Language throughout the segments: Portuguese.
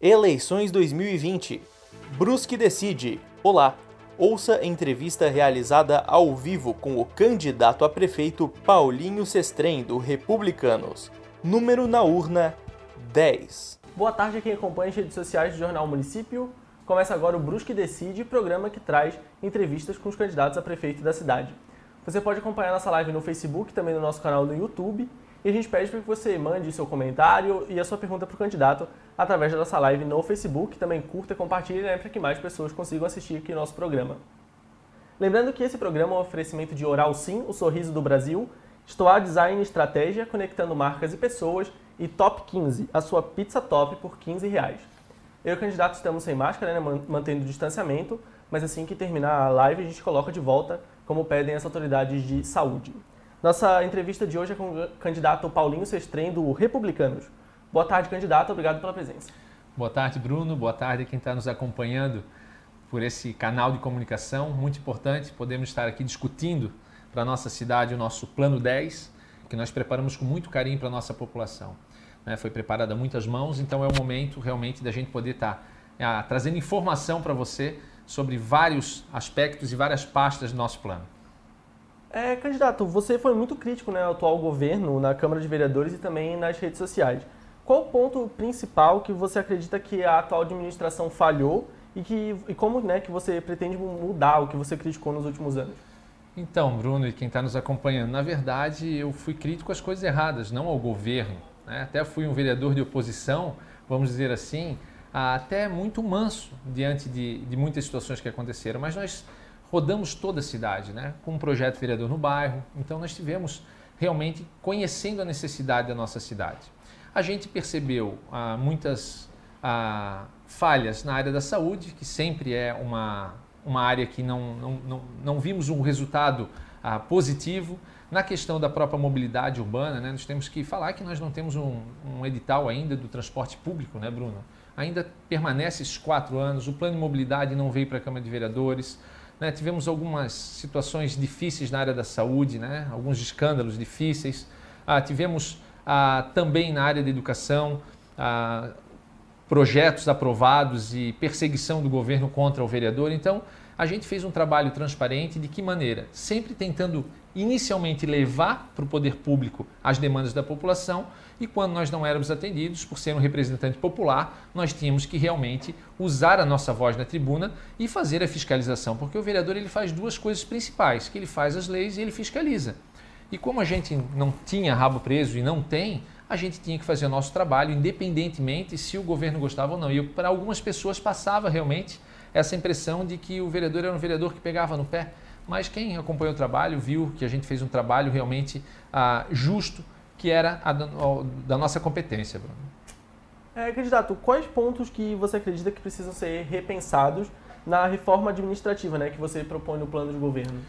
Eleições 2020. Brusque decide. Olá. Ouça entrevista realizada ao vivo com o candidato a prefeito Paulinho Sestrem, do Republicanos. Número na urna 10. Boa tarde a quem acompanha as redes sociais do Jornal Município. Começa agora o Brusque Decide, programa que traz entrevistas com os candidatos a prefeito da cidade. Você pode acompanhar nossa live no Facebook, também no nosso canal no YouTube e a gente pede para que você mande seu comentário e a sua pergunta para o candidato através da nossa live no Facebook. Também curta e compartilhe né, para que mais pessoas consigam assistir aqui o nosso programa. Lembrando que esse programa é um oferecimento de Oral Sim, o sorriso do Brasil, Stoa Design Estratégia, conectando marcas e pessoas, e Top 15, a sua pizza top por 15 reais. Eu e o candidato estamos sem máscara, né, mantendo o distanciamento, mas assim que terminar a live a gente coloca de volta, como pedem as autoridades de saúde. Nossa entrevista de hoje é com o candidato Paulinho Sestrem, do Republicanos. Boa tarde, candidato. Obrigado pela presença. Boa tarde, Bruno. Boa tarde a quem está nos acompanhando por esse canal de comunicação. Muito importante podemos estar aqui discutindo para a nossa cidade o nosso Plano 10, que nós preparamos com muito carinho para a nossa população. Né? Foi preparado a muitas mãos, então é o momento realmente da gente poder estar tá, trazendo informação para você sobre vários aspectos e várias pastas do nosso plano. É, candidato, você foi muito crítico né, ao atual governo na Câmara de Vereadores e também nas redes sociais. Qual o ponto principal que você acredita que a atual administração falhou e, que, e como né, que você pretende mudar o que você criticou nos últimos anos? Então, Bruno e quem está nos acompanhando, na verdade eu fui crítico às coisas erradas, não ao governo. Né? Até fui um vereador de oposição, vamos dizer assim, até muito manso diante de, de muitas situações que aconteceram. Mas nós rodamos toda a cidade, né? com um projeto vereador no bairro. Então nós tivemos realmente conhecendo a necessidade da nossa cidade. A gente percebeu ah, muitas ah, falhas na área da saúde, que sempre é uma, uma área que não, não, não, não vimos um resultado ah, positivo. Na questão da própria mobilidade urbana, né, nós temos que falar que nós não temos um, um edital ainda do transporte público, né, Bruno? Ainda permanece esses quatro anos, o plano de mobilidade não veio para a Câmara de Vereadores, né? Tivemos algumas situações difíceis na área da saúde, né? alguns escândalos difíceis. Ah, tivemos ah, também na área da educação ah, projetos aprovados e perseguição do governo contra o vereador. Então, a gente fez um trabalho transparente. De que maneira? Sempre tentando inicialmente levar para o poder público as demandas da população e quando nós não éramos atendidos, por ser um representante popular, nós tínhamos que realmente usar a nossa voz na tribuna e fazer a fiscalização, porque o vereador ele faz duas coisas principais, que ele faz as leis e ele fiscaliza. E como a gente não tinha rabo preso e não tem, a gente tinha que fazer o nosso trabalho, independentemente se o governo gostava ou não. E para algumas pessoas passava realmente essa impressão de que o vereador era um vereador que pegava no pé. Mas quem acompanhou o trabalho viu que a gente fez um trabalho realmente ah, justo, que era a, da nossa competência, Bruno. É, candidato, quais pontos que você acredita que precisam ser repensados na reforma administrativa né, que você propõe no plano de governo?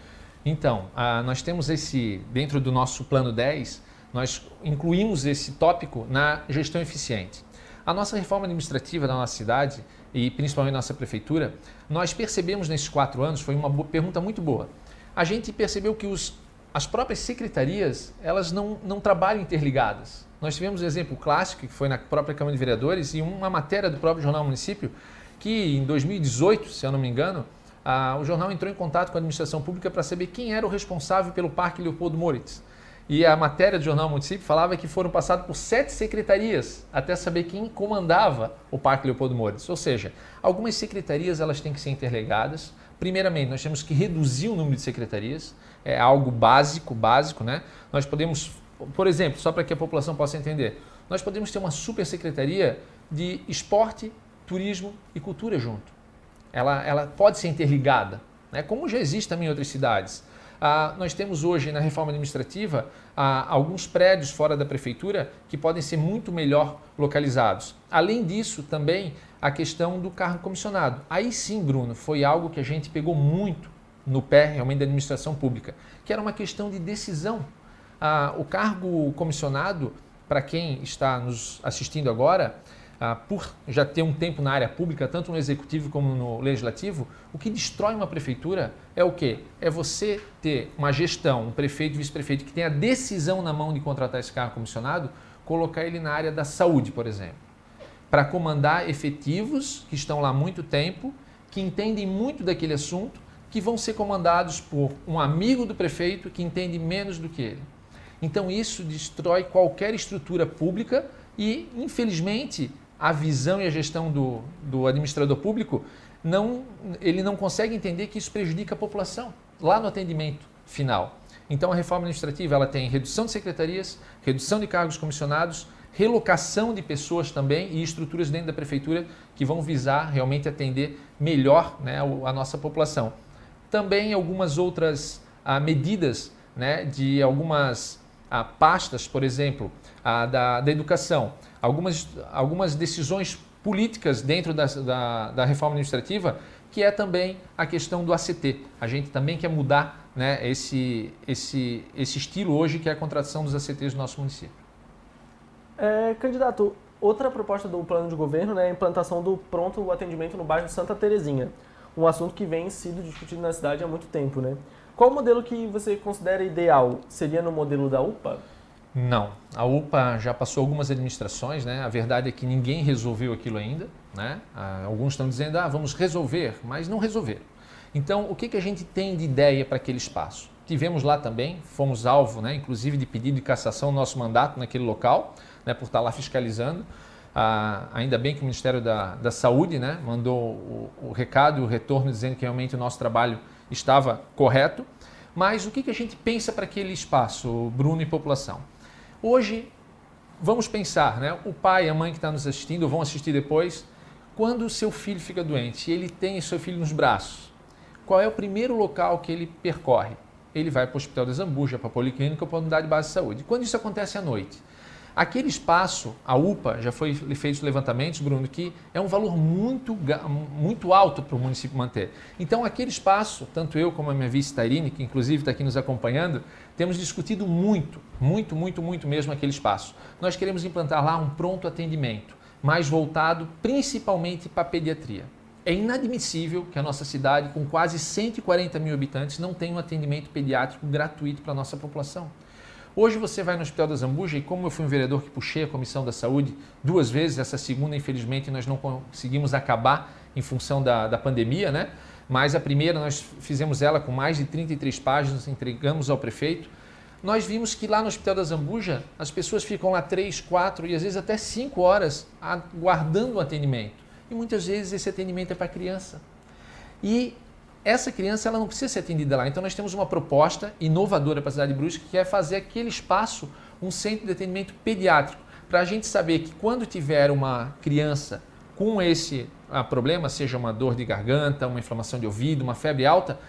Então, ah, nós temos esse, dentro do nosso plano 10, nós incluímos esse tópico na gestão eficiente. A nossa reforma administrativa da nossa cidade e principalmente nossa prefeitura, nós percebemos nesses quatro anos, foi uma pergunta muito boa, a gente percebeu que os as próprias secretarias elas não, não trabalham interligadas. Nós tivemos um exemplo clássico, que foi na própria Câmara de Vereadores, e uma matéria do próprio Jornal Município, que em 2018, se eu não me engano, a, o jornal entrou em contato com a administração pública para saber quem era o responsável pelo Parque Leopoldo Moritz. E a matéria do Jornal Município falava que foram passados por sete secretarias até saber quem comandava o Parque Leopoldo Moritz. Ou seja, algumas secretarias elas têm que ser interligadas. Primeiramente, nós temos que reduzir o número de secretarias é algo básico, básico, né? Nós podemos, por exemplo, só para que a população possa entender, nós podemos ter uma super secretaria de esporte, turismo e cultura junto. Ela, ela pode ser interligada, né? como já existe também em outras cidades. Ah, nós temos hoje na reforma administrativa ah, alguns prédios fora da prefeitura que podem ser muito melhor localizados. Além disso, também a questão do carro comissionado. Aí sim, Bruno, foi algo que a gente pegou muito no pé realmente da administração pública, que era uma questão de decisão. Ah, o cargo comissionado, para quem está nos assistindo agora, ah, por já ter um tempo na área pública, tanto no executivo como no legislativo, o que destrói uma prefeitura é o quê? É você ter uma gestão, um prefeito, vice-prefeito que tem a decisão na mão de contratar esse cargo comissionado, colocar ele na área da saúde, por exemplo. para comandar efetivos que estão lá há muito tempo, que entendem muito daquele assunto, que vão ser comandados por um amigo do prefeito que entende menos do que ele. Então isso destrói qualquer estrutura pública e, infelizmente, a visão e a gestão do, do administrador público não, ele não consegue entender que isso prejudica a população lá no atendimento final. Então a reforma administrativa ela tem redução de secretarias, redução de cargos comissionados, relocação de pessoas também e estruturas dentro da prefeitura que vão visar realmente atender melhor né, a nossa população. Também algumas outras ah, medidas né, de algumas ah, pastas, por exemplo, ah, da, da educação, algumas, algumas decisões políticas dentro da, da, da, reforma administrativa, que é também a questão do ACT. A gente também quer mudar né, esse, esse, esse estilo hoje, que é a contratação dos ACTs do nosso município. É, candidato, outra proposta do plano de governo né, é a implantação do pronto atendimento no bairro Santa Terezinha, um assunto que vem sido discutido na cidade há muito tempo. Né? Qual o modelo que você considera ideal? Seria no modelo da UPA? Não. A UPA já passou algumas administrações, né? A verdade é que ninguém resolveu aquilo ainda, né? Ah, alguns estão dizendo, ah, vamos resolver, mas não resolveram. Então, o que, que a gente tem de ideia para aquele espaço? Tivemos lá também, fomos alvo, né, inclusive de pedido de cassação do nosso mandato naquele local, né, por estar lá fiscalizando. Ah, ainda bem que o Ministério da, da Saúde né, mandou o, o recado e o retorno dizendo que realmente o nosso trabalho estava correto. Mas o que, que a gente pensa para aquele espaço, Bruno e população? Hoje, vamos pensar, né? o pai e a mãe que está nos assistindo, vão assistir depois, quando o seu filho fica doente e ele tem seu filho nos braços, qual é o primeiro local que ele percorre? Ele vai para o Hospital da Zambuja, para a Policlínica ou para a Unidade de Base de Saúde. Quando isso acontece à noite? Aquele espaço, a UPA, já foi feito levantamentos, Bruno, que é um valor muito, muito alto para o município manter. Então, aquele espaço, tanto eu como a minha vice Tairine, que inclusive está aqui nos acompanhando, temos discutido muito, muito, muito, muito mesmo aquele espaço. Nós queremos implantar lá um pronto atendimento, mais voltado principalmente para a pediatria. É inadmissível que a nossa cidade, com quase 140 mil habitantes, não tenha um atendimento pediátrico gratuito para a nossa população. Hoje você vai no Hospital da Zambuja e como eu fui um vereador que puxei a Comissão da Saúde duas vezes, essa segunda infelizmente nós não conseguimos acabar em função da, da pandemia, né? Mas a primeira nós fizemos ela com mais de 33 páginas, entregamos ao prefeito. Nós vimos que lá no Hospital da Zambuja as pessoas ficam lá 3, 4 e às vezes até 5 horas aguardando o atendimento. E muitas vezes esse atendimento é para criança. E essa criança ela não precisa ser atendida lá. Então nós temos uma proposta inovadora para a cidade de Brusque, que é fazer aquele espaço um centro de atendimento pediátrico, para a gente saber que quando tiver uma criança com esse ah, problema, seja uma dor de garganta, uma inflamação de ouvido, uma febre alta,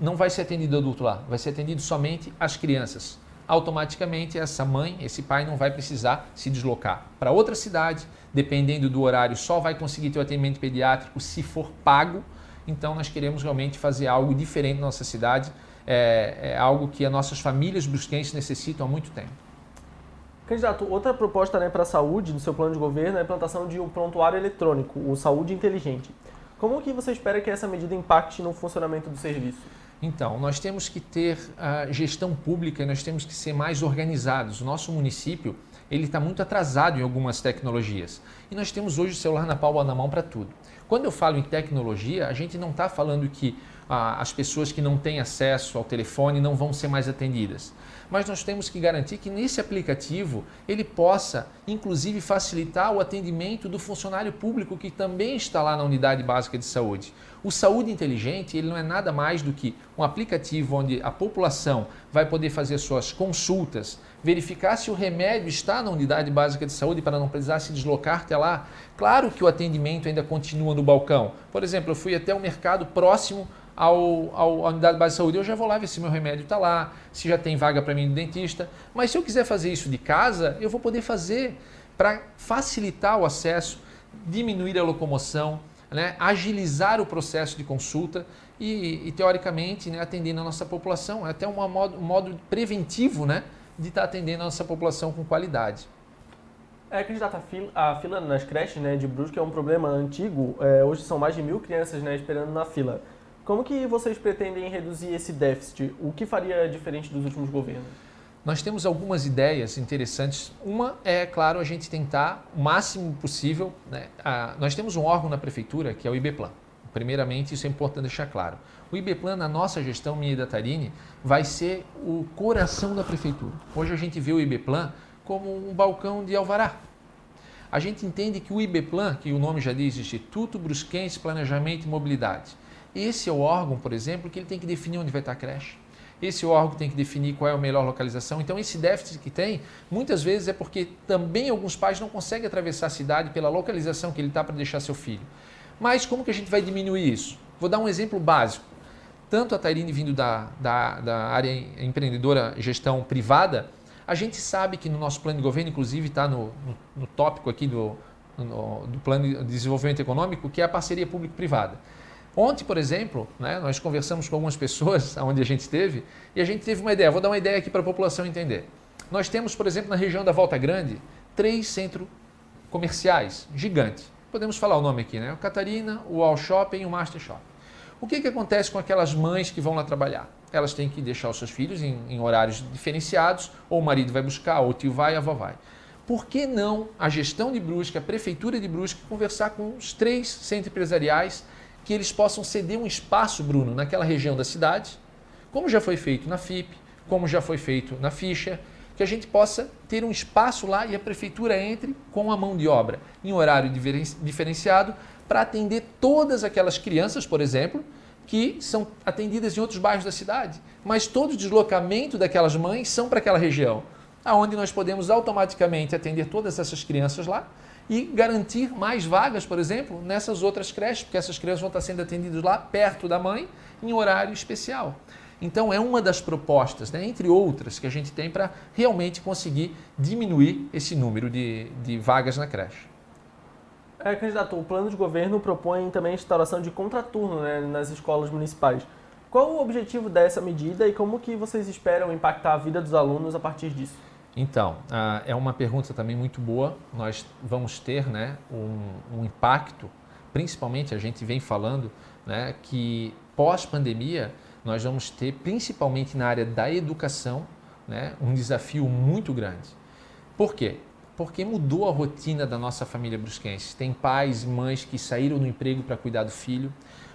não vai ser atendido adulto lá, vai ser atendido somente as crianças. Automaticamente essa mãe, esse pai não vai precisar se deslocar para outra cidade, dependendo do horário, só vai conseguir ter o atendimento pediátrico se for pago então, nós queremos realmente fazer algo diferente na nossa cidade, é, é algo que as nossas famílias brusquenses necessitam há muito tempo. Candidato, outra proposta né, para a saúde no seu plano de governo é a implantação de um prontuário eletrônico, o Saúde Inteligente. Como que você espera que essa medida impacte no funcionamento do serviço? Então, nós temos que ter a gestão pública, nós temos que ser mais organizados. O nosso município ele está muito atrasado em algumas tecnologias. E nós temos hoje o celular na palma da mão para tudo. Quando eu falo em tecnologia, a gente não está falando que ah, as pessoas que não têm acesso ao telefone não vão ser mais atendidas. Mas nós temos que garantir que nesse aplicativo ele possa, inclusive, facilitar o atendimento do funcionário público que também está lá na unidade básica de saúde. O Saúde Inteligente ele não é nada mais do que um aplicativo onde a população vai poder fazer suas consultas, verificar se o remédio está na unidade básica de saúde para não precisar se deslocar até lá. Claro que o atendimento ainda continua no balcão. Por exemplo, eu fui até o mercado próximo ao, ao, à unidade básica de saúde, eu já vou lá ver se meu remédio está lá, se já tem vaga para mim no dentista. Mas se eu quiser fazer isso de casa, eu vou poder fazer para facilitar o acesso, diminuir a locomoção, né, agilizar o processo de consulta e, e teoricamente, né, atendendo a nossa população. É até um modo, um modo preventivo né, de estar tá atendendo a nossa população com qualidade. É, candidato, a fila, a fila nas creches né, de Brusque é um problema antigo. É, hoje são mais de mil crianças né, esperando na fila. Como que vocês pretendem reduzir esse déficit? O que faria diferente dos últimos governos? nós temos algumas ideias interessantes. Uma é, claro, a gente tentar o máximo possível. Né? A, nós temos um órgão na prefeitura que é o IBPlan. Primeiramente, isso é importante deixar claro. O IBPlan, na nossa gestão Minha da Tarine, vai ser o coração da prefeitura. Hoje a gente vê o IBPlan como um balcão de alvará. A gente entende que o IBPlan, que o nome já diz, Instituto Brusquense Planejamento e Mobilidade, esse é o órgão, por exemplo, que ele tem que definir onde vai estar a creche. Esse órgão tem que definir qual é a melhor localização. Então, esse déficit que tem, muitas vezes é porque também alguns pais não conseguem atravessar a cidade pela localização que ele está para deixar seu filho. Mas como que a gente vai diminuir isso? Vou dar um exemplo básico. Tanto a Tairine vindo da, da, da área empreendedora gestão privada, a gente sabe que no nosso plano de governo, inclusive está no, no, no, tópico aqui do, no, do plano de desenvolvimento econômico, que é a parceria público-privada. Ontem, por exemplo, né, nós conversamos com algumas pessoas onde a gente esteve e a gente teve uma ideia. Vou dar uma ideia aqui para a população entender. Nós temos, por exemplo, na região da Volta Grande, três centros comerciais gigantes. Podemos falar o nome aqui, né? O Catarina, o All Shopping e o Master Shop. O que, que acontece com aquelas mães que vão lá trabalhar? Elas têm que deixar os seus filhos em, em horários diferenciados, ou o marido vai buscar, ou o tio vai, a avó vai. Por que não a gestão de Brusque, a prefeitura de Brusque, conversar com os três centros empresariais que eles possam ceder um espaço, Bruno, naquela região da cidade, como já foi feito na FIP, como já foi feito na Ficha, que a gente possa ter um espaço lá e a prefeitura entre com a mão de obra em horário diferenciado para atender todas aquelas crianças, por exemplo, que são atendidas em outros bairros da cidade, mas todo o deslocamento daquelas mães são para aquela região, aonde nós podemos automaticamente atender todas essas crianças lá e garantir mais vagas, por exemplo, nessas outras creches, porque essas crianças vão estar sendo atendidas lá perto da mãe em horário especial. Então é uma das propostas, né, entre outras, que a gente tem para realmente conseguir diminuir esse número de, de vagas na creche. É, candidato, o plano de governo propõe também a instauração de contraturno né, nas escolas municipais. Qual o objetivo dessa medida e como que vocês esperam impactar a vida dos alunos a partir disso? Então, uh, é uma pergunta também muito boa. Nós vamos ter né, um, um impacto, principalmente a gente vem falando né, que pós-pandemia nós vamos ter, principalmente na área da educação, né, um desafio muito grande. Por quê? Porque mudou a rotina da nossa família brusquense. Tem pais e mães que saíram do emprego para cuidar do filho,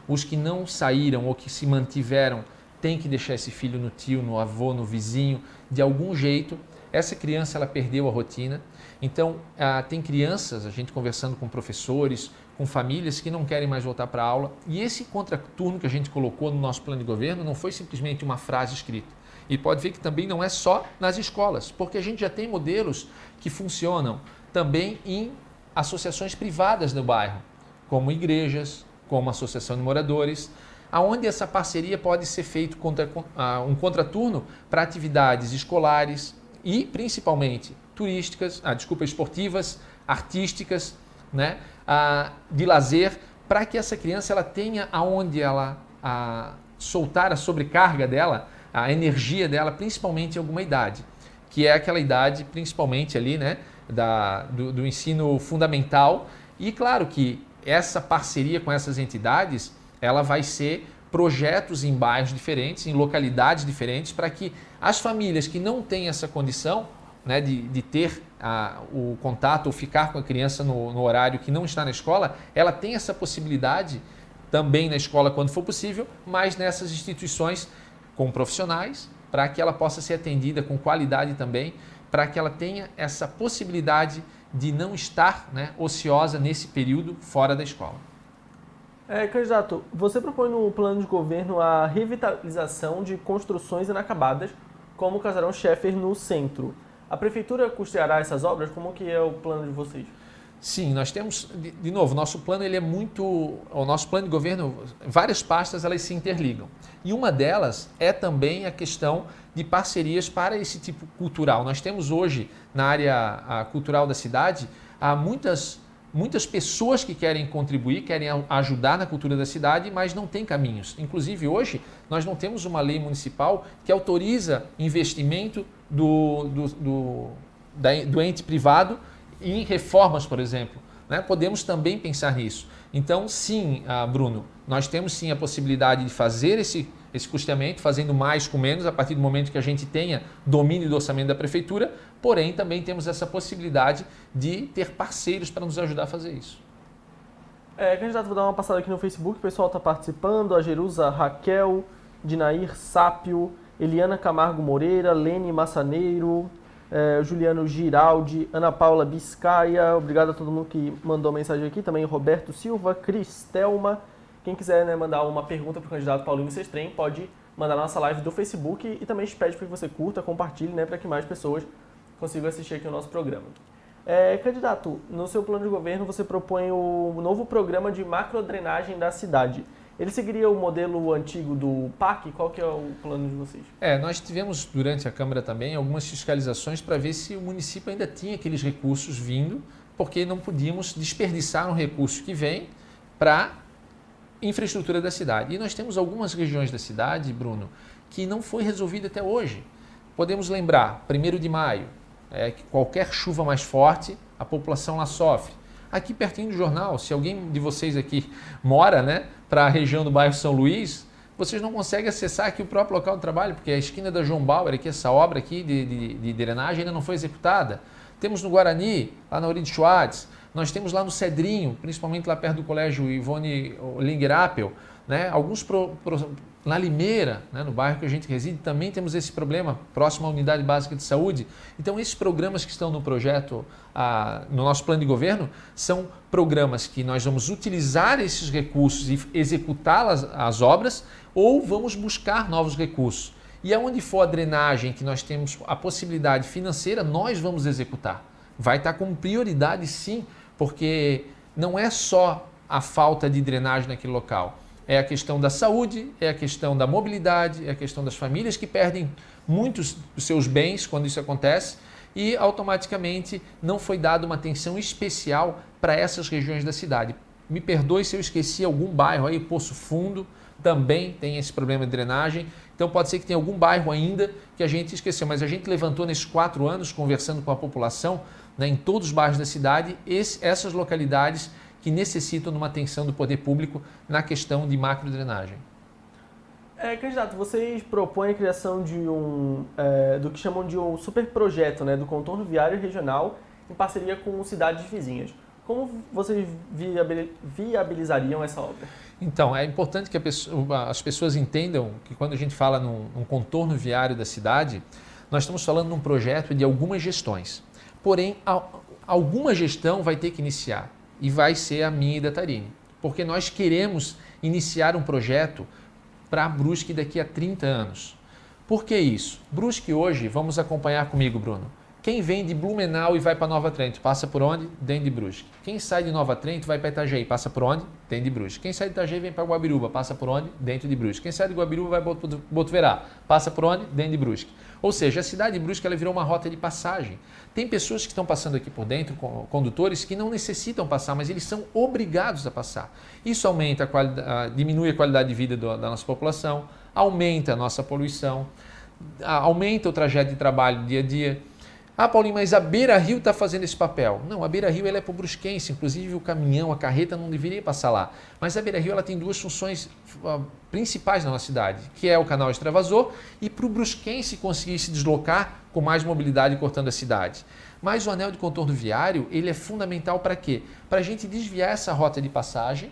os que não saíram ou que se mantiveram têm que deixar esse filho no tio, no avô, no vizinho, de algum jeito essa criança ela perdeu a rotina. Então, ah, tem crianças, a gente conversando com professores, com famílias que não querem mais voltar para a aula. E esse contraturno que a gente colocou no nosso plano de governo não foi simplesmente uma frase escrita. E pode ver que também não é só nas escolas, porque a gente já tem modelos que funcionam também em associações privadas do bairro, como igrejas, como associação de moradores, aonde essa parceria pode ser feito contra, ah, um contraturno para atividades escolares, e principalmente turísticas, ah, desculpa, esportivas, artísticas, né, ah, de lazer, para que essa criança ela tenha aonde ela a, soltar a sobrecarga dela, a energia dela, principalmente em alguma idade, que é aquela idade principalmente ali, né, da, do, do ensino fundamental. E claro que essa parceria com essas entidades, ela vai ser projetos em bairros diferentes, em localidades diferentes, para que as famílias que não têm essa condição né, de, de ter a, o contato ou ficar com a criança no, no horário que não está na escola, ela tem essa possibilidade também na escola quando for possível, mas nessas instituições com profissionais, para que ela possa ser atendida com qualidade também, para que ela tenha essa possibilidade de não estar né, ociosa nesse período fora da escola. É, candidato, você propõe no plano de governo a revitalização de construções inacabadas, como o casarão Sheffer no centro. A prefeitura custeará essas obras? Como que é o plano de vocês? Sim, nós temos, de, de novo, nosso plano ele é muito, o nosso plano de governo, várias pastas elas se interligam. E uma delas é também a questão de parcerias para esse tipo cultural. Nós temos hoje na área cultural da cidade há muitas muitas pessoas que querem contribuir, querem ajudar na cultura da cidade, mas não tem caminhos. Inclusive, hoje, nós não temos uma lei municipal que autoriza investimento do, do, do, da, do ente privado em reformas, por exemplo, né, podemos também pensar nisso. Então, sim, ah, Bruno, nós temos sim a possibilidade de fazer esse, esse custeamento, fazendo mais com menos, a partir do momento que a gente tenha domínio do orçamento da prefeitura, porém também temos essa possibilidade de ter parceiros para nos ajudar a fazer isso. É, candidato, vou dar uma passada aqui no Facebook, o pessoal está participando, a Jerusa Raquel, Dinair Sápio, Eliana Camargo Moreira, Lene Massaneiro, é, Juliano Giraldi, Ana Paula Biscaia, obrigado a todo mundo que mandou mensagem aqui, também Roberto Silva, Cristelma. Quem quiser né, mandar uma pergunta para o candidato Paulinho Sestrem, pode mandar na nossa live do Facebook e também pede para que você curta, compartilhe, né, para que mais pessoas consigam assistir aqui o nosso programa. É, candidato, no seu plano de governo você propõe o novo programa de macrodrenagem da cidade. Ele seguiria o modelo antigo do PAC? Qual que é o plano de vocês? É, nós tivemos durante a Câmara também algumas fiscalizações para ver se o município ainda tinha aqueles recursos vindo, porque não podíamos desperdiçar um recurso que vem para infraestrutura da cidade. E nós temos algumas regiões da cidade, Bruno, que não foi resolvida até hoje. Podemos lembrar, 1 de maio, é, que qualquer chuva mais forte, a população lá sofre. Aqui pertinho do jornal, se alguém de vocês aqui mora, né, para a região do bairro São Luís, vocês não conseguem acessar aqui o próprio local de trabalho, porque a esquina da João Bauer, aqui, essa obra aqui de, de, de drenagem ainda não foi executada. Temos no Guarani, lá na Oride Schwartz, nós temos lá no Cedrinho, principalmente lá perto do colégio Ivone Lingerapel, né, alguns pro, pro, na Limeira, né, no bairro que a gente reside, também temos esse problema próximo à unidade básica de saúde. Então, esses programas que estão no projeto, ah, no nosso plano de governo, são programas que nós vamos utilizar esses recursos e executá-las, as obras, ou vamos buscar novos recursos. E aonde for a drenagem que nós temos a possibilidade financeira, nós vamos executar. Vai estar como prioridade, sim, porque não é só a falta de drenagem naquele local é a questão da saúde, é a questão da mobilidade, é a questão das famílias que perdem muitos dos seus bens quando isso acontece e automaticamente não foi dada uma atenção especial para essas regiões da cidade. Me perdoe se eu esqueci algum bairro aí, Poço Fundo também tem esse problema de drenagem. Então pode ser que tenha algum bairro ainda que a gente esqueceu, mas a gente levantou nesses quatro anos, conversando com a população, né, em todos os bairros da cidade, esse, essas localidades que necessitam de uma atenção do poder público na questão de macrodrenagem. É, candidato, vocês propõem a criação de um, é, do que chamam de um super projeto, né, do contorno viário regional em parceria com cidades vizinhas. Como vocês viabilizariam essa obra? Então, é importante que pessoa, as pessoas entendam que quando a gente fala num, num contorno viário da cidade, nós estamos falando de um projeto de algumas gestões. Porém, alguma gestão vai ter que iniciar e vai ser a minha e da Tarine. Porque nós queremos iniciar um projeto para Brusque daqui a 30 anos. Por que isso? Brusque hoje, vamos acompanhar comigo, Bruno. Quem vem de Blumenau e vai para Nova Trento, passa por onde? Dentro de Brusque. Quem sai de Nova Trento vai para Itajaí, passa por onde? Dentro de Brusque. Quem sai de Itajaí vem para Guabiruba, passa por onde? Dentro de Brusque. Quem sai de Guabiruba vai para Botuverá, passa por onde? Dentro de Brusque. Ou seja, a cidade de Brusque ela virou uma rota de passagem. Tem pessoas que estão passando aqui por dentro, condutores, que não necessitam passar, mas eles são obrigados a passar. Isso aumenta a qualidade, diminui a qualidade de vida da nossa população, aumenta a nossa poluição, aumenta o trajeto de trabalho dia a dia. Ah, Paulinho, mas a Beira Rio está fazendo esse papel. Não, a Beira Rio ela é para o Brusquense, inclusive o caminhão, a carreta não deveria passar lá. Mas a Beira Rio ela tem duas funções uh, principais na nossa cidade, que é o canal extravasor e para o Brusquense conseguir se deslocar com mais mobilidade cortando a cidade. Mas o anel de contorno viário ele é fundamental para quê? Para a gente desviar essa rota de passagem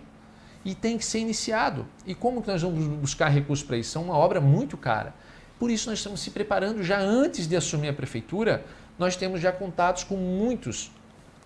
e tem que ser iniciado. E como que nós vamos buscar recursos para isso? É uma obra muito cara. Por isso nós estamos se preparando já antes de assumir a prefeitura nós temos já contatos com muitos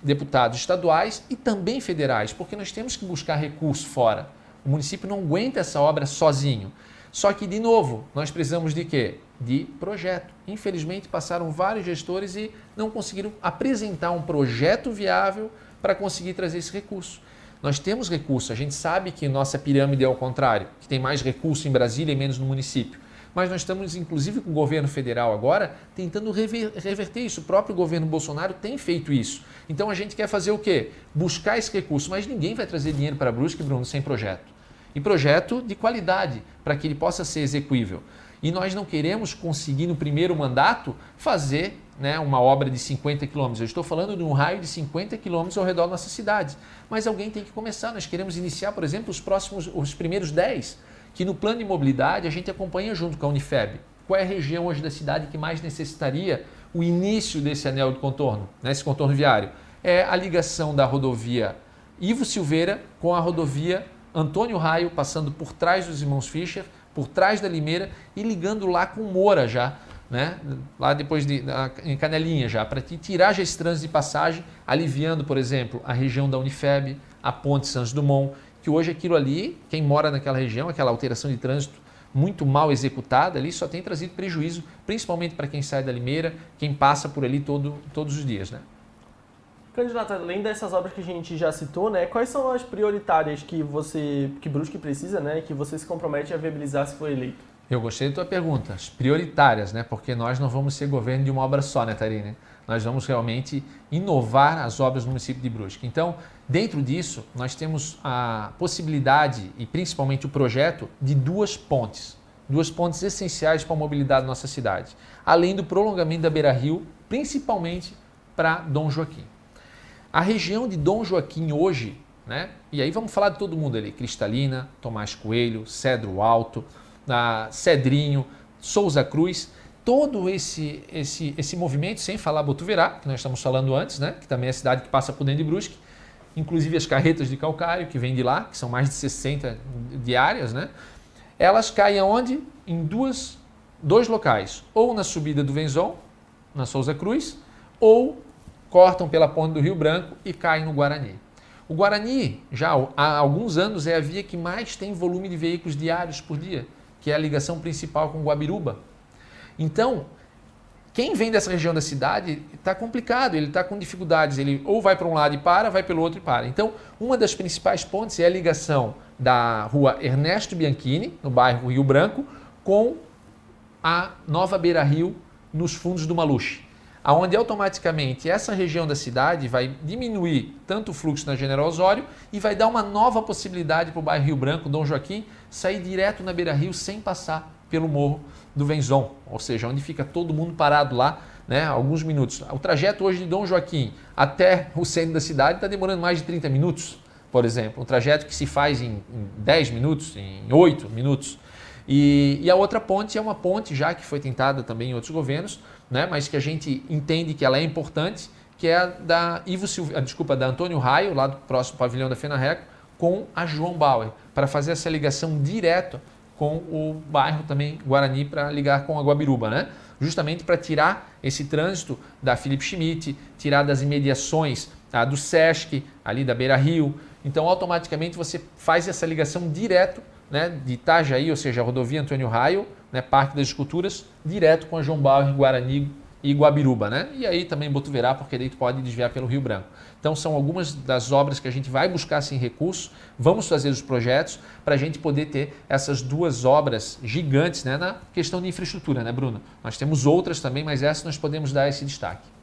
deputados estaduais e também federais, porque nós temos que buscar recurso fora. O município não aguenta essa obra sozinho. Só que, de novo, nós precisamos de quê? De projeto. Infelizmente, passaram vários gestores e não conseguiram apresentar um projeto viável para conseguir trazer esse recurso. Nós temos recurso, a gente sabe que nossa pirâmide é ao contrário, que tem mais recurso em Brasília e menos no município mas nós estamos, inclusive, com o governo federal agora, tentando reverter isso. O próprio governo Bolsonaro tem feito isso. Então a gente quer fazer o quê? Buscar esse recurso, mas ninguém vai trazer dinheiro para Brusque, Bruno, sem projeto. E projeto de qualidade, para que ele possa ser execuível. E nós não queremos conseguir, no primeiro mandato, fazer né, uma obra de 50 quilômetros, eu estou falando de um raio de 50 quilômetros ao redor da nossa cidade. Mas alguém tem que começar. Nós queremos iniciar, por exemplo, os próximos, os primeiros 10, que no plano de mobilidade a gente acompanha junto com a Unifeb. Qual é a região hoje da cidade que mais necessitaria o início desse anel de contorno, né, esse contorno viário? É a ligação da rodovia Ivo Silveira com a rodovia Antônio Raio, passando por trás dos irmãos Fischer, por trás da Limeira e ligando lá com Moura já, né? lá depois de, em Canelinha já, para tirar já esse trânsito de passagem, aliviando, por exemplo, a região da Unifeb, a Ponte Santos Dumont, que hoje aquilo ali, quem mora naquela região, aquela alteração de trânsito muito mal executada ali, só tem trazido prejuízo, principalmente para quem sai da Limeira, quem passa por ali todo, todos os dias. Né? Candidato, além dessas obras que a gente já citou, né, quais são as prioritárias que você, que Brusque precisa, né, que você se compromete a viabilizar se for eleito? Eu gostei da tua pergunta. As prioritárias, né? Porque nós não vamos ser governo de uma obra só, né, Tarine? Nós vamos realmente inovar as obras no município de Brusque. Então, dentro disso, nós temos a possibilidade e principalmente o projeto de duas pontes. Duas pontes essenciais para a mobilidade da nossa cidade. Além do prolongamento da Beira Rio, principalmente para Dom Joaquim. A região de Dom Joaquim hoje, né? E aí vamos falar de todo mundo ali: Cristalina, Tomás Coelho, Cedro Alto, Cedrinho, Souza Cruz, todo esse, esse, esse movimento, sem falar Botuverá, que nós estamos falando antes, né? que também é a cidade que passa por dentro de Brusque, inclusive as carretas de calcário que vêm de lá, que são mais de 60 diárias, né? elas caem aonde? Em duas, dois locais, ou na subida do Venzon, na Souza Cruz, ou cortam pela ponte do Rio Branco e caem no Guarani. O Guarani, já há alguns anos, é a via que mais tem volume de veículos diários por dia que é a ligação principal com Guabiruba. Então, quem vem dessa região da cidade está complicado, ele está com dificuldades. Ele ou vai para um lado e para, vai pelo outro e para. Então, uma das principais pontes é a ligação da rua Ernesto Bianchini, no bairro Rio Branco, com a Nova Beira Rio, nos fundos do Maluche aonde automaticamente essa região da cidade vai diminuir tanto o fluxo na General Osório e vai dar uma nova possibilidade para o bairro Rio Branco, Dom Joaquim, sair direto na Beira Rio sem passar pelo morro do Venzon, ou seja, onde fica todo mundo parado lá, né, alguns minutos. O trajeto hoje de Dom Joaquim até o centro da cidade está demorando mais de 30 minutos, por exemplo. Um trajeto que se faz em, em 10 minutos, em 8 minutos. E, e a outra ponte é uma ponte já que foi tentada também em outros governos, né, mas que a gente entende que ela é importante, que é a da Ivo Silva, desculpa, da Antônio Raio, lá do próximo pavilhão da Fenarreco, com a João Bauer, para fazer essa ligação direta com o bairro também Guarani para ligar com a Guabiruba, né? Justamente para tirar esse trânsito da Felipe Schmidt, tirar das imediações tá, do Sesc, ali da Beira Rio. Então, automaticamente você faz essa ligação direto né, de Itajaí, ou seja, a rodovia Antônio Raio, né, Parque das Esculturas, direto com a João Bauer, Guarani e Guabiruba, né? E aí também Botuverá, porque daí tu pode desviar pelo Rio Branco. Então são algumas das obras que a gente vai buscar sem recursos, vamos fazer os projetos para a gente poder ter essas duas obras gigantes né, na questão de infraestrutura, né, Bruno? Nós temos outras também, mas essas nós podemos dar esse destaque.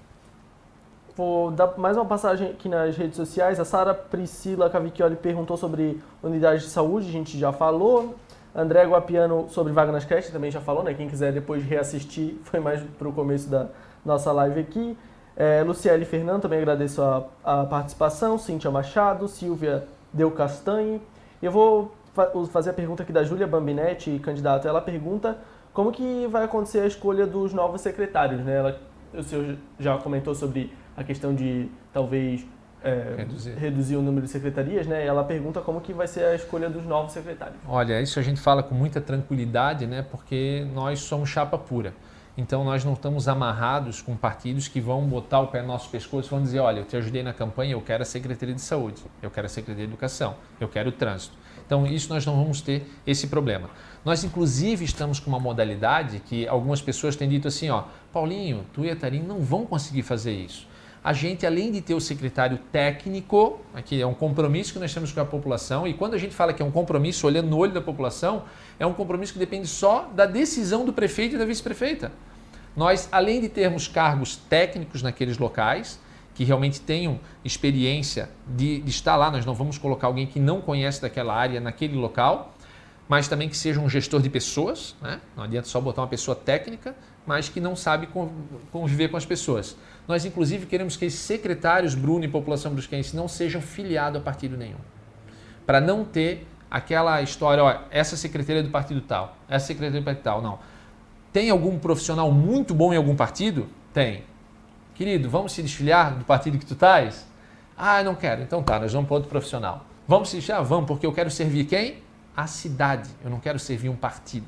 Vou dar mais uma passagem aqui nas redes sociais. A Sara Priscila Cavicchioli perguntou sobre unidade de saúde, a gente já falou. André Guapiano sobre nas creches também já falou, né? Quem quiser depois reassistir, foi mais para o começo da nossa live aqui. É, Luciele Fernando, também agradeço a, a participação. Cíntia Machado, Silvia Del Castanhe. Eu vou fa fazer a pergunta aqui da Júlia Bambinetti, candidata. Ela pergunta como que vai acontecer a escolha dos novos secretários, né? Ela, o senhor já comentou sobre a questão de talvez é, reduzir. reduzir. o número de secretarias, né? Ela pergunta como que vai ser a escolha dos novos secretários. Olha, isso a gente fala com muita tranquilidade, né? Porque nós somos chapa pura. Então nós não estamos amarrados com partidos que vão botar o pé no nosso pescoço e vão dizer, olha, eu te ajudei na campanha, eu quero a Secretaria de Saúde, eu quero a Secretaria de Educação, eu quero o trânsito. Então isso nós não vamos ter esse problema. Nós inclusive estamos com uma modalidade que algumas pessoas têm dito assim, ó, Paulinho, tu e a Tarim não vão conseguir fazer isso a gente, além de ter o secretário técnico, aqui é um compromisso que nós temos com a população, e quando a gente fala que é um compromisso olhando no olho da população, é um compromisso que depende só da decisão do prefeito e da vice-prefeita. Nós, além de termos cargos técnicos naqueles locais, que realmente tenham experiência de, de estar lá, nós não vamos colocar alguém que não conhece daquela área naquele local, mas também que seja um gestor de pessoas, né? não adianta só botar uma pessoa técnica, mas que não sabe conviver com as pessoas. Nós, inclusive, queremos que esses secretários Bruno e População Brusquense não sejam filiados a partido nenhum, para não ter aquela história, ó, essa secretaria é do partido tal, essa secretaria é do partido tal, não. Tem algum profissional muito bom em algum partido? Tem. Querido, vamos se desfiliar do partido que tu estás? Ah, não quero. Então tá, nós vamos para outro profissional. Vamos se desfiliar? Vamos, porque eu quero servir quem? A cidade. Eu não quero servir um partido.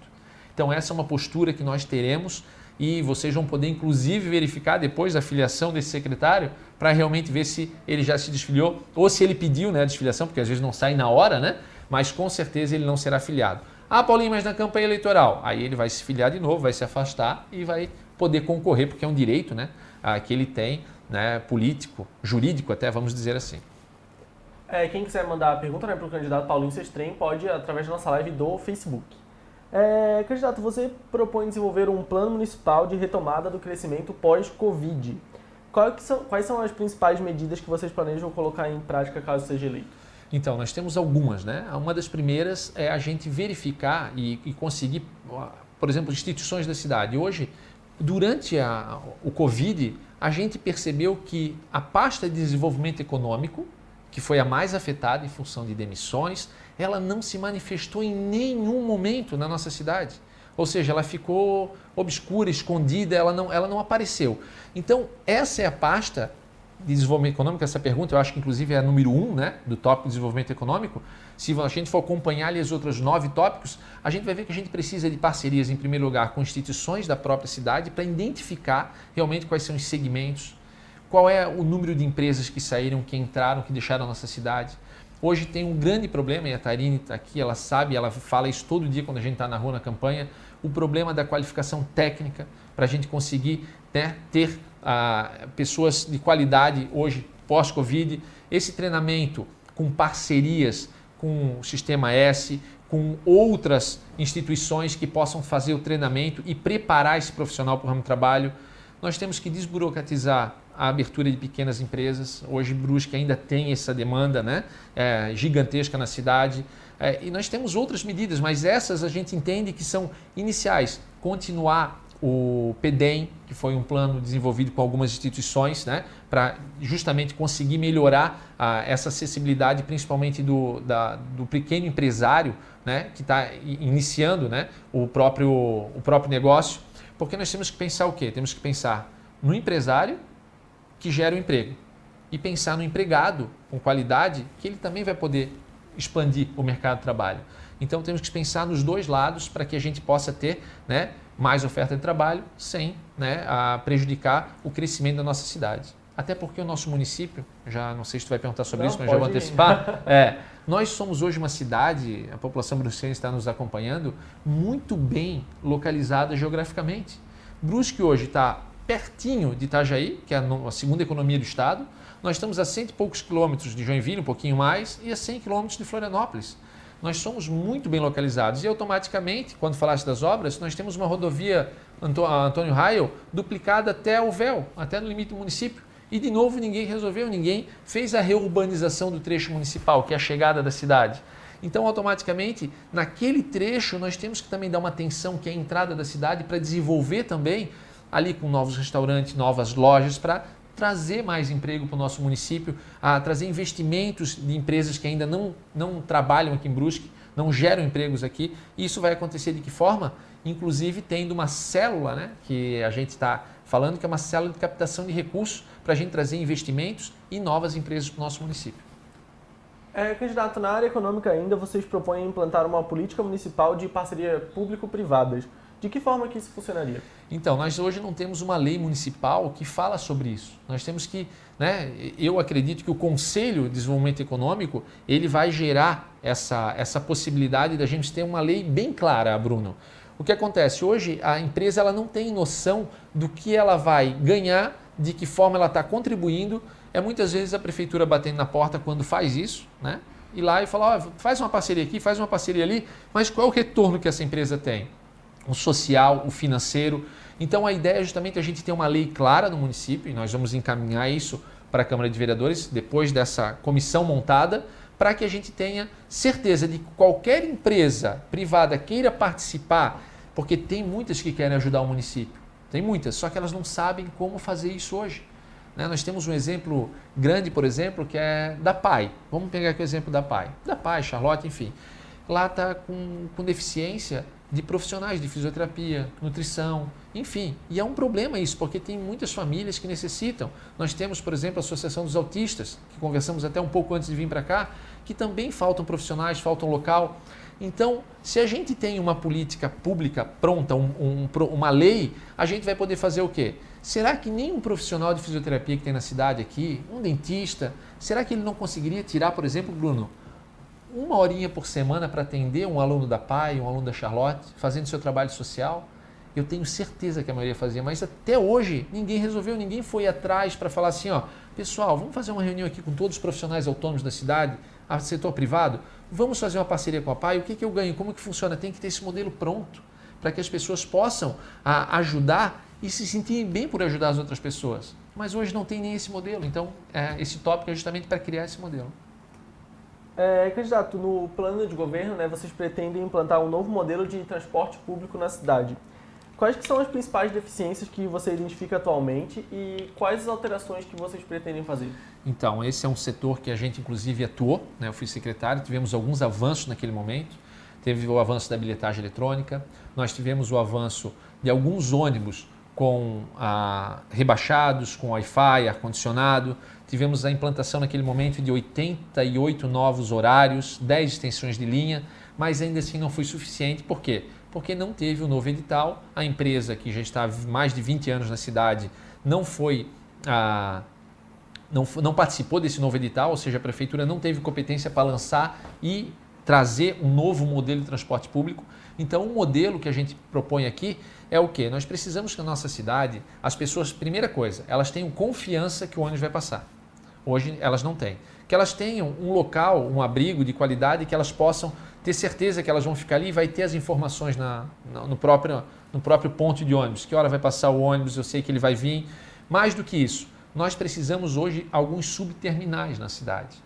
Então essa é uma postura que nós teremos e vocês vão poder inclusive verificar depois da filiação desse secretário para realmente ver se ele já se desfiliou ou se ele pediu né, a desfiliação, porque às vezes não sai na hora, né? Mas com certeza ele não será filiado. Ah, Paulinho, mas na campanha eleitoral, aí ele vai se filiar de novo, vai se afastar e vai poder concorrer, porque é um direito né, que ele tem, né, político, jurídico até, vamos dizer assim. É, quem quiser mandar a pergunta né, para o candidato Paulinho Sestrem pode através da nossa live do Facebook. É, candidato, você propõe desenvolver um plano municipal de retomada do crescimento pós-Covid. Quais são, quais são as principais medidas que vocês planejam colocar em prática caso seja eleito? Então, nós temos algumas, né? Uma das primeiras é a gente verificar e, e conseguir, por exemplo, instituições da cidade. Hoje, durante a, o Covid, a gente percebeu que a pasta de desenvolvimento econômico, que foi a mais afetada em função de demissões, ela não se manifestou em nenhum momento na nossa cidade. Ou seja, ela ficou obscura, escondida, ela não, ela não apareceu. Então, essa é a pasta de desenvolvimento econômico, essa pergunta eu acho que inclusive é a número um né, do tópico de desenvolvimento econômico. Se a gente for acompanhar ali os outros nove tópicos, a gente vai ver que a gente precisa de parcerias, em primeiro lugar, com instituições da própria cidade para identificar realmente quais são os segmentos, qual é o número de empresas que saíram, que entraram, que deixaram a nossa cidade. Hoje tem um grande problema, e a Tarine está aqui, ela sabe, ela fala isso todo dia quando a gente está na rua na campanha, o problema da qualificação técnica para a gente conseguir né, ter ah, pessoas de qualidade hoje, pós-Covid. Esse treinamento com parcerias com o Sistema S, com outras instituições que possam fazer o treinamento e preparar esse profissional para o ramo de trabalho. Nós temos que desburocratizar a abertura de pequenas empresas. Hoje, Brusque ainda tem essa demanda né? É, gigantesca na cidade. É, e nós temos outras medidas, mas essas a gente entende que são iniciais. Continuar o PEDEM, que foi um plano desenvolvido com algumas instituições, né, para justamente conseguir melhorar ah, essa acessibilidade, principalmente do, da, do pequeno empresário né, que está iniciando né, o, próprio, o próprio negócio. Porque nós temos que pensar o quê? Temos que pensar no empresário que gera o emprego e pensar no empregado com qualidade que ele também vai poder expandir o mercado de trabalho. Então temos que pensar nos dois lados para que a gente possa ter né, mais oferta de trabalho sem né, prejudicar o crescimento da nossa cidade. Até porque o nosso município, já não sei se tu vai perguntar sobre não, isso, mas já vou antecipar. É, nós somos hoje uma cidade, a população brusquense está nos acompanhando, muito bem localizada geograficamente. Brusque hoje está pertinho de Itajaí, que é a segunda economia do estado. Nós estamos a cento e poucos quilômetros de Joinville, um pouquinho mais, e a 100 quilômetros de Florianópolis. Nós somos muito bem localizados e automaticamente, quando falaste das obras, nós temos uma rodovia Antônio Raio duplicada até o véu, até no limite do município. E de novo ninguém resolveu, ninguém fez a reurbanização do trecho municipal, que é a chegada da cidade. Então, automaticamente, naquele trecho, nós temos que também dar uma atenção, que é a entrada da cidade, para desenvolver também ali com novos restaurantes, novas lojas, para trazer mais emprego para o nosso município, a trazer investimentos de empresas que ainda não, não trabalham aqui em Brusque, não geram empregos aqui. E isso vai acontecer de que forma? Inclusive tendo uma célula, né, que a gente está falando, que é uma célula de captação de recursos para a gente trazer investimentos e novas empresas para o nosso município. É, candidato, na área econômica ainda, vocês propõem implantar uma política municipal de parceria público-privadas. De que forma que isso funcionaria? Então, nós hoje não temos uma lei municipal que fala sobre isso. Nós temos que, né, eu acredito que o Conselho de Desenvolvimento Econômico, ele vai gerar essa, essa possibilidade da gente ter uma lei bem clara, Bruno. O que acontece? Hoje a empresa ela não tem noção do que ela vai ganhar, de que forma ela está contribuindo. É muitas vezes a prefeitura batendo na porta quando faz isso, né? Ir lá e falar, oh, faz uma parceria aqui, faz uma parceria ali, mas qual é o retorno que essa empresa tem? O social, o financeiro. Então a ideia é justamente a gente ter uma lei clara no município, e nós vamos encaminhar isso para a Câmara de Vereadores depois dessa comissão montada, para que a gente tenha certeza de que qualquer empresa privada queira participar, porque tem muitas que querem ajudar o município, tem muitas, só que elas não sabem como fazer isso hoje. Né? Nós temos um exemplo grande, por exemplo, que é da PAI. Vamos pegar aqui o exemplo da PAI. Da PAI, Charlotte, enfim. Lá está com, com deficiência de profissionais de fisioterapia, nutrição, enfim. E é um problema isso, porque tem muitas famílias que necessitam. Nós temos, por exemplo, a Associação dos Autistas, que conversamos até um pouco antes de vir para cá, que também faltam profissionais, faltam local. Então, se a gente tem uma política pública pronta, um, um, uma lei, a gente vai poder fazer o quê? Será que nem um profissional de fisioterapia que tem na cidade aqui, um dentista, será que ele não conseguiria tirar, por exemplo, Bruno, uma horinha por semana para atender um aluno da PAI, um aluno da Charlotte, fazendo seu trabalho social? Eu tenho certeza que a maioria fazia, mas até hoje ninguém resolveu, ninguém foi atrás para falar assim, ó, pessoal, vamos fazer uma reunião aqui com todos os profissionais autônomos da cidade, setor privado, vamos fazer uma parceria com a PAI, o que, que eu ganho, como que funciona? Tem que ter esse modelo pronto para que as pessoas possam a, ajudar e se sentirem bem por ajudar as outras pessoas. Mas hoje não tem nem esse modelo, então é, esse tópico é justamente para criar esse modelo. É, candidato, no plano de governo, né, vocês pretendem implantar um novo modelo de transporte público na cidade. Quais que são as principais deficiências que você identifica atualmente e quais as alterações que vocês pretendem fazer? Então, esse é um setor que a gente inclusive atuou, né? eu fui secretário, tivemos alguns avanços naquele momento. Teve o avanço da bilhetagem eletrônica, nós tivemos o avanço de alguns ônibus com ah, rebaixados, com Wi-Fi, ar-condicionado. Tivemos a implantação naquele momento de 88 novos horários, 10 extensões de linha, mas ainda assim não foi suficiente. Por quê? Porque não teve o novo edital. A empresa, que já está há mais de 20 anos na cidade, não foi. Ah, não, não participou desse novo edital, ou seja, a prefeitura não teve competência para lançar e trazer um novo modelo de transporte público. Então, o modelo que a gente propõe aqui é o que? Nós precisamos que na nossa cidade as pessoas, primeira coisa, elas tenham confiança que o ônibus vai passar. Hoje elas não têm. Que elas tenham um local, um abrigo de qualidade que elas possam ter certeza que elas vão ficar ali e vai ter as informações na, no, próprio, no próprio ponto de ônibus. Que hora vai passar o ônibus, eu sei que ele vai vir. Mais do que isso, nós precisamos hoje alguns subterminais na cidade.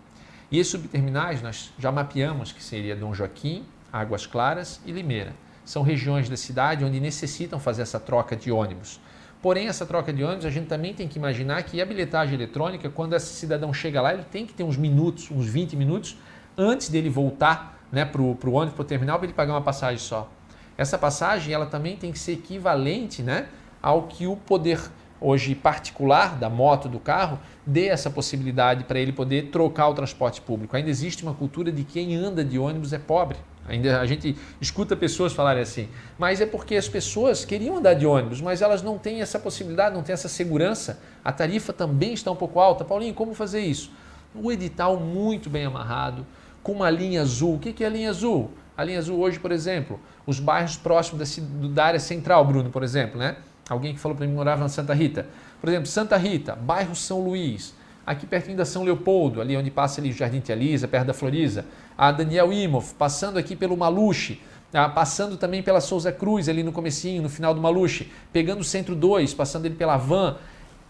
E esses subterminais nós já mapeamos, que seria Dom Joaquim, Águas Claras e Limeira. São regiões da cidade onde necessitam fazer essa troca de ônibus. Porém, essa troca de ônibus, a gente também tem que imaginar que a bilhetagem eletrônica, quando esse cidadão chega lá, ele tem que ter uns minutos, uns 20 minutos, antes dele voltar né, para o ônibus, para o terminal, para ele pagar uma passagem só. Essa passagem ela também tem que ser equivalente né, ao que o poder hoje particular da moto, do carro, dê essa possibilidade para ele poder trocar o transporte público. Ainda existe uma cultura de quem anda de ônibus é pobre. Ainda a gente escuta pessoas falarem assim, mas é porque as pessoas queriam andar de ônibus, mas elas não têm essa possibilidade, não têm essa segurança. A tarifa também está um pouco alta. Paulinho, como fazer isso? O edital muito bem amarrado, com uma linha azul. O que é a linha azul? A linha azul hoje, por exemplo, os bairros próximos da área central, Bruno, por exemplo, né? Alguém que falou para mim morava na Santa Rita. Por exemplo, Santa Rita, bairro São Luís, aqui pertinho da São Leopoldo, ali onde passa ali o Jardim Tia Lisa, perto da Floriza. A Daniel Imhoff, passando aqui pelo Maluche, ah, passando também pela Souza Cruz, ali no comecinho, no final do Maluche, pegando o Centro 2, passando ele pela Van.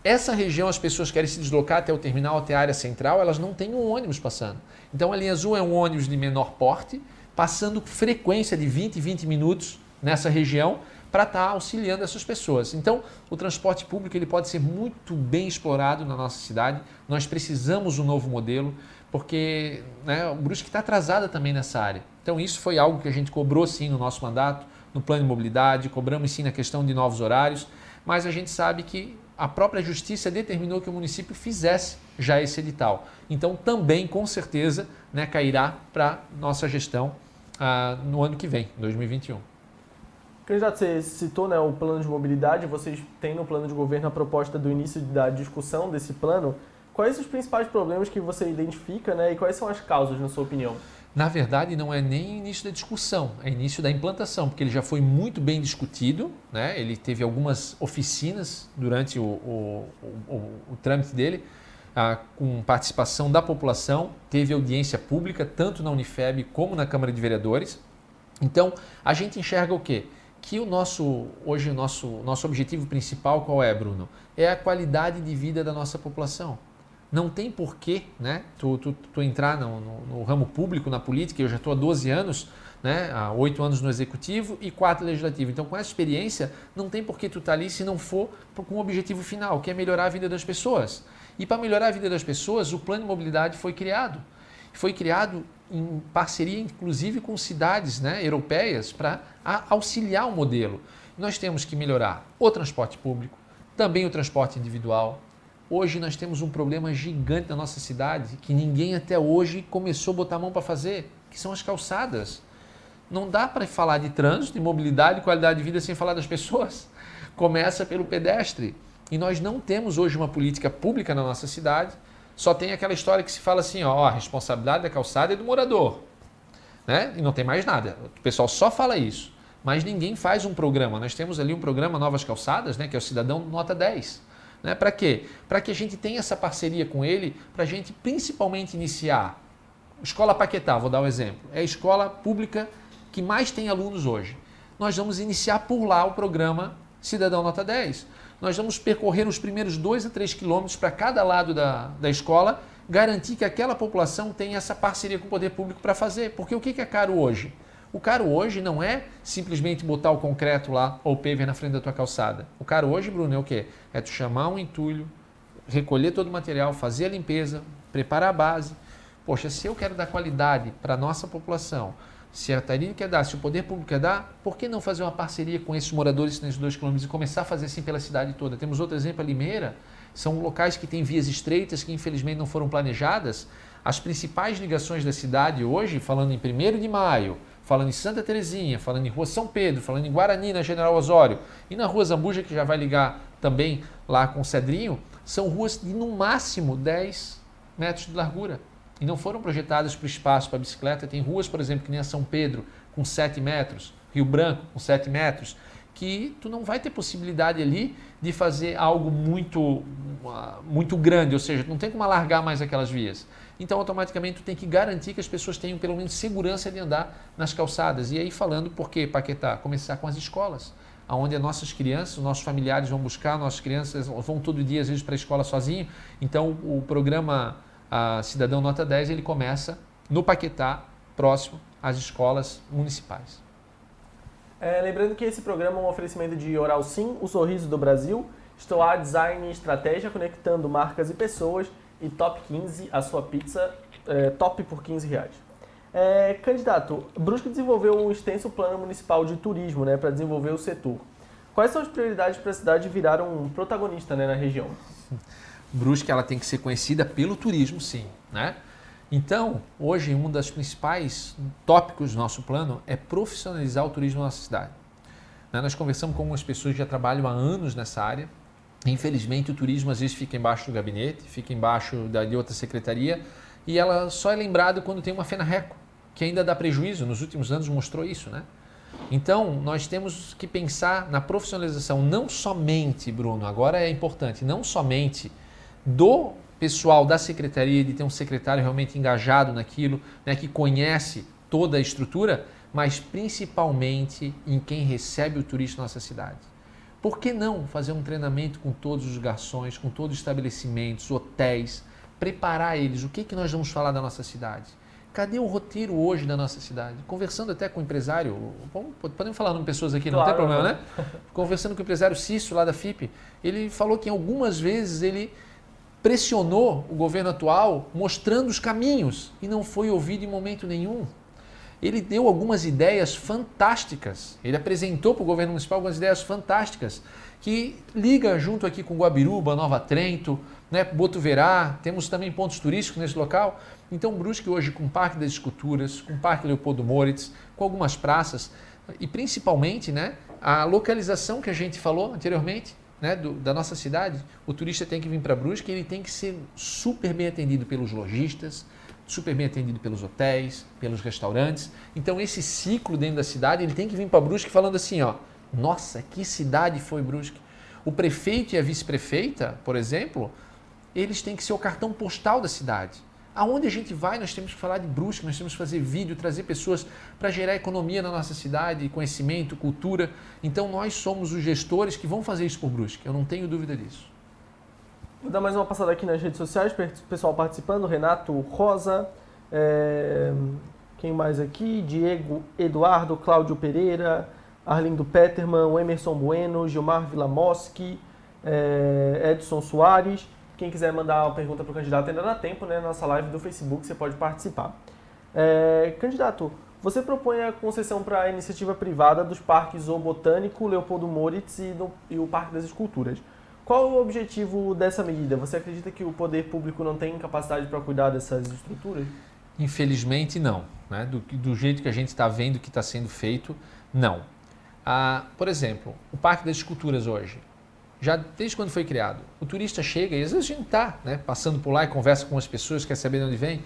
Essa região, as pessoas querem se deslocar até o terminal, até a área central, elas não têm um ônibus passando. Então a linha azul é um ônibus de menor porte, passando frequência de 20, 20 minutos nessa região, para estar tá auxiliando essas pessoas. Então, o transporte público ele pode ser muito bem explorado na nossa cidade. Nós precisamos um novo modelo, porque né, o Brusque está atrasada também nessa área. Então, isso foi algo que a gente cobrou sim no nosso mandato, no plano de mobilidade, cobramos sim na questão de novos horários, mas a gente sabe que a própria justiça determinou que o município fizesse já esse edital. Então, também, com certeza, né, cairá para nossa gestão ah, no ano que vem, 2021. Candidato, você citou né, o plano de mobilidade, vocês têm no plano de governo a proposta do início da discussão desse plano. Quais os principais problemas que você identifica né, e quais são as causas, na sua opinião? Na verdade, não é nem início da discussão, é início da implantação, porque ele já foi muito bem discutido, né? ele teve algumas oficinas durante o, o, o, o trâmite dele, ah, com participação da população, teve audiência pública, tanto na Unifeb como na Câmara de Vereadores. Então, a gente enxerga o quê? Que o nosso hoje o nosso nosso objetivo principal qual é, Bruno? É a qualidade de vida da nossa população. Não tem porquê né, tu, tu, tu entrar no, no, no, ramo público, na política, eu já estou há 12 anos, né, há 8 anos no executivo e 4 legislativo. Então, com essa experiência, não tem porquê tu estar tá ali se não for com o objetivo final, que é melhorar a vida das pessoas. E para melhorar a vida das pessoas, o plano de mobilidade foi criado. Foi criado em parceria, inclusive, com cidades né, europeias para auxiliar o modelo. Nós temos que melhorar o transporte público, também o transporte individual, Hoje nós temos um problema gigante na nossa cidade que ninguém até hoje começou a botar a mão para fazer, que são as calçadas. Não dá para falar de trânsito, de mobilidade, qualidade de vida sem falar das pessoas. Começa pelo pedestre. E nós não temos hoje uma política pública na nossa cidade. Só tem aquela história que se fala assim, ó, a responsabilidade da calçada é do morador. Né? E não tem mais nada. O pessoal só fala isso. Mas ninguém faz um programa. Nós temos ali um programa Novas Calçadas, né, que é o Cidadão Nota 10 né? Para quê? Para que a gente tenha essa parceria com ele, para a gente principalmente iniciar. Escola Paquetá, vou dar um exemplo. É a escola pública que mais tem alunos hoje. Nós vamos iniciar por lá o programa Cidadão Nota 10. Nós vamos percorrer os primeiros 2 a 3 quilômetros para cada lado da, da escola, garantir que aquela população tenha essa parceria com o poder público para fazer. Porque o que é caro hoje? O caro hoje não é simplesmente botar o concreto lá ou o paver na frente da tua calçada. O caro hoje, Bruno, é o quê? É tu chamar um entulho, recolher todo o material, fazer a limpeza, preparar a base. Poxa, se eu quero dar qualidade para a nossa população, se a Tairine quer dar, se o poder público quer dar, por que não fazer uma parceria com esses moradores nesses dois quilômetros e começar a fazer assim pela cidade toda? Temos outro exemplo, a Limeira, são locais que têm vias estreitas que infelizmente não foram planejadas. As principais ligações da cidade hoje, falando em 1 de maio, falando em Santa Terezinha, falando em Rua São Pedro, falando em Guarani, na General Osório, e na Rua Zambuja, que já vai ligar também lá com o Cedrinho, são ruas de no máximo 10 metros de largura. E não foram projetadas para o espaço para bicicleta. Tem ruas, por exemplo, que nem a São Pedro, com 7 metros, Rio Branco, com 7 metros, que tu não vai ter possibilidade ali de fazer algo muito, muito grande, ou seja, não tem como alargar mais aquelas vias. Então, automaticamente, tu tem que garantir que as pessoas tenham pelo menos segurança de andar nas calçadas. E aí, falando por que Paquetá? Começar com as escolas, onde as nossas crianças, os nossos familiares vão buscar, nossas crianças vão todo dia, às vezes, para a escola sozinho. Então, o programa a Cidadão Nota 10, ele começa no Paquetá, próximo às escolas municipais. É, lembrando que esse programa é um oferecimento de Oral Sim, o sorriso do Brasil, Estoar Design e Estratégia, conectando marcas e pessoas e top 15 a sua pizza é, top por 15 reais. É, candidato, Brusque desenvolveu um extenso plano municipal de turismo né, para desenvolver o setor. Quais são as prioridades para a cidade virar um protagonista né, na região? Brusque ela tem que ser conhecida pelo turismo, sim. Né? Então, hoje, um dos principais tópicos do nosso plano é profissionalizar o turismo na nossa cidade. Né? Nós conversamos com algumas pessoas que já trabalham há anos nessa área Infelizmente, o turismo às vezes fica embaixo do gabinete, fica embaixo da, de outra secretaria e ela só é lembrada quando tem uma FENARRECO, que ainda dá prejuízo, nos últimos anos mostrou isso, né? Então, nós temos que pensar na profissionalização não somente, Bruno, agora é importante, não somente do pessoal da secretaria, de ter um secretário realmente engajado naquilo, né, que conhece toda a estrutura, mas principalmente em quem recebe o turista na nossa cidade. Por que não fazer um treinamento com todos os garçons, com todos os estabelecimentos, hotéis, preparar eles? O que, que nós vamos falar da nossa cidade? Cadê o roteiro hoje da nossa cidade? Conversando até com o empresário, podemos falar com pessoas aqui, não claro, tem problema, né? Conversando com o empresário Cício, lá da FIP, ele falou que algumas vezes ele pressionou o governo atual mostrando os caminhos e não foi ouvido em momento nenhum ele deu algumas ideias fantásticas. Ele apresentou para o governo municipal algumas ideias fantásticas que liga junto aqui com Guabiruba, Nova Trento, né, Botuverá, temos também pontos turísticos nesse local. Então Brusque hoje com o Parque das Esculturas, com o Parque Leopoldo Moritz, com algumas praças e principalmente né, a localização que a gente falou anteriormente, né, do, da nossa cidade, o turista tem que vir para Brusque e ele tem que ser super bem atendido pelos lojistas, super bem atendido pelos hotéis, pelos restaurantes. Então esse ciclo dentro da cidade, ele tem que vir para Brusque falando assim, ó, nossa, que cidade foi Brusque. O prefeito e a vice-prefeita, por exemplo, eles têm que ser o cartão postal da cidade. Aonde a gente vai, nós temos que falar de Brusque, nós temos que fazer vídeo, trazer pessoas para gerar economia na nossa cidade, conhecimento, cultura. Então nós somos os gestores que vão fazer isso por Brusque, eu não tenho dúvida disso. Vou dar mais uma passada aqui nas redes sociais, pessoal participando, Renato Rosa, é... quem mais aqui? Diego Eduardo, Cláudio Pereira, Arlindo Peterman, Emerson Bueno, Gilmar Vilamoski, é... Edson Soares. Quem quiser mandar uma pergunta para o candidato ainda dá tempo, né? Nossa live do Facebook você pode participar. É... Candidato, você propõe a concessão para a iniciativa privada dos parques Zoo Botânico, Leopoldo Moritz e, do, e o Parque das Esculturas. Qual o objetivo dessa medida? Você acredita que o poder público não tem capacidade para cuidar dessas estruturas? Infelizmente, não. Né? Do, do jeito que a gente está vendo que está sendo feito, não. Ah, por exemplo, o Parque das Esculturas hoje, já desde quando foi criado, o turista chega e às vezes a gente está né, passando por lá e conversa com as pessoas, quer saber de onde vem,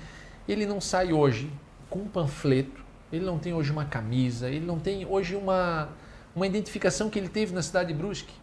ele não sai hoje com um panfleto ele não tem hoje uma camisa, ele não tem hoje uma, uma identificação que ele teve na cidade de Brusque.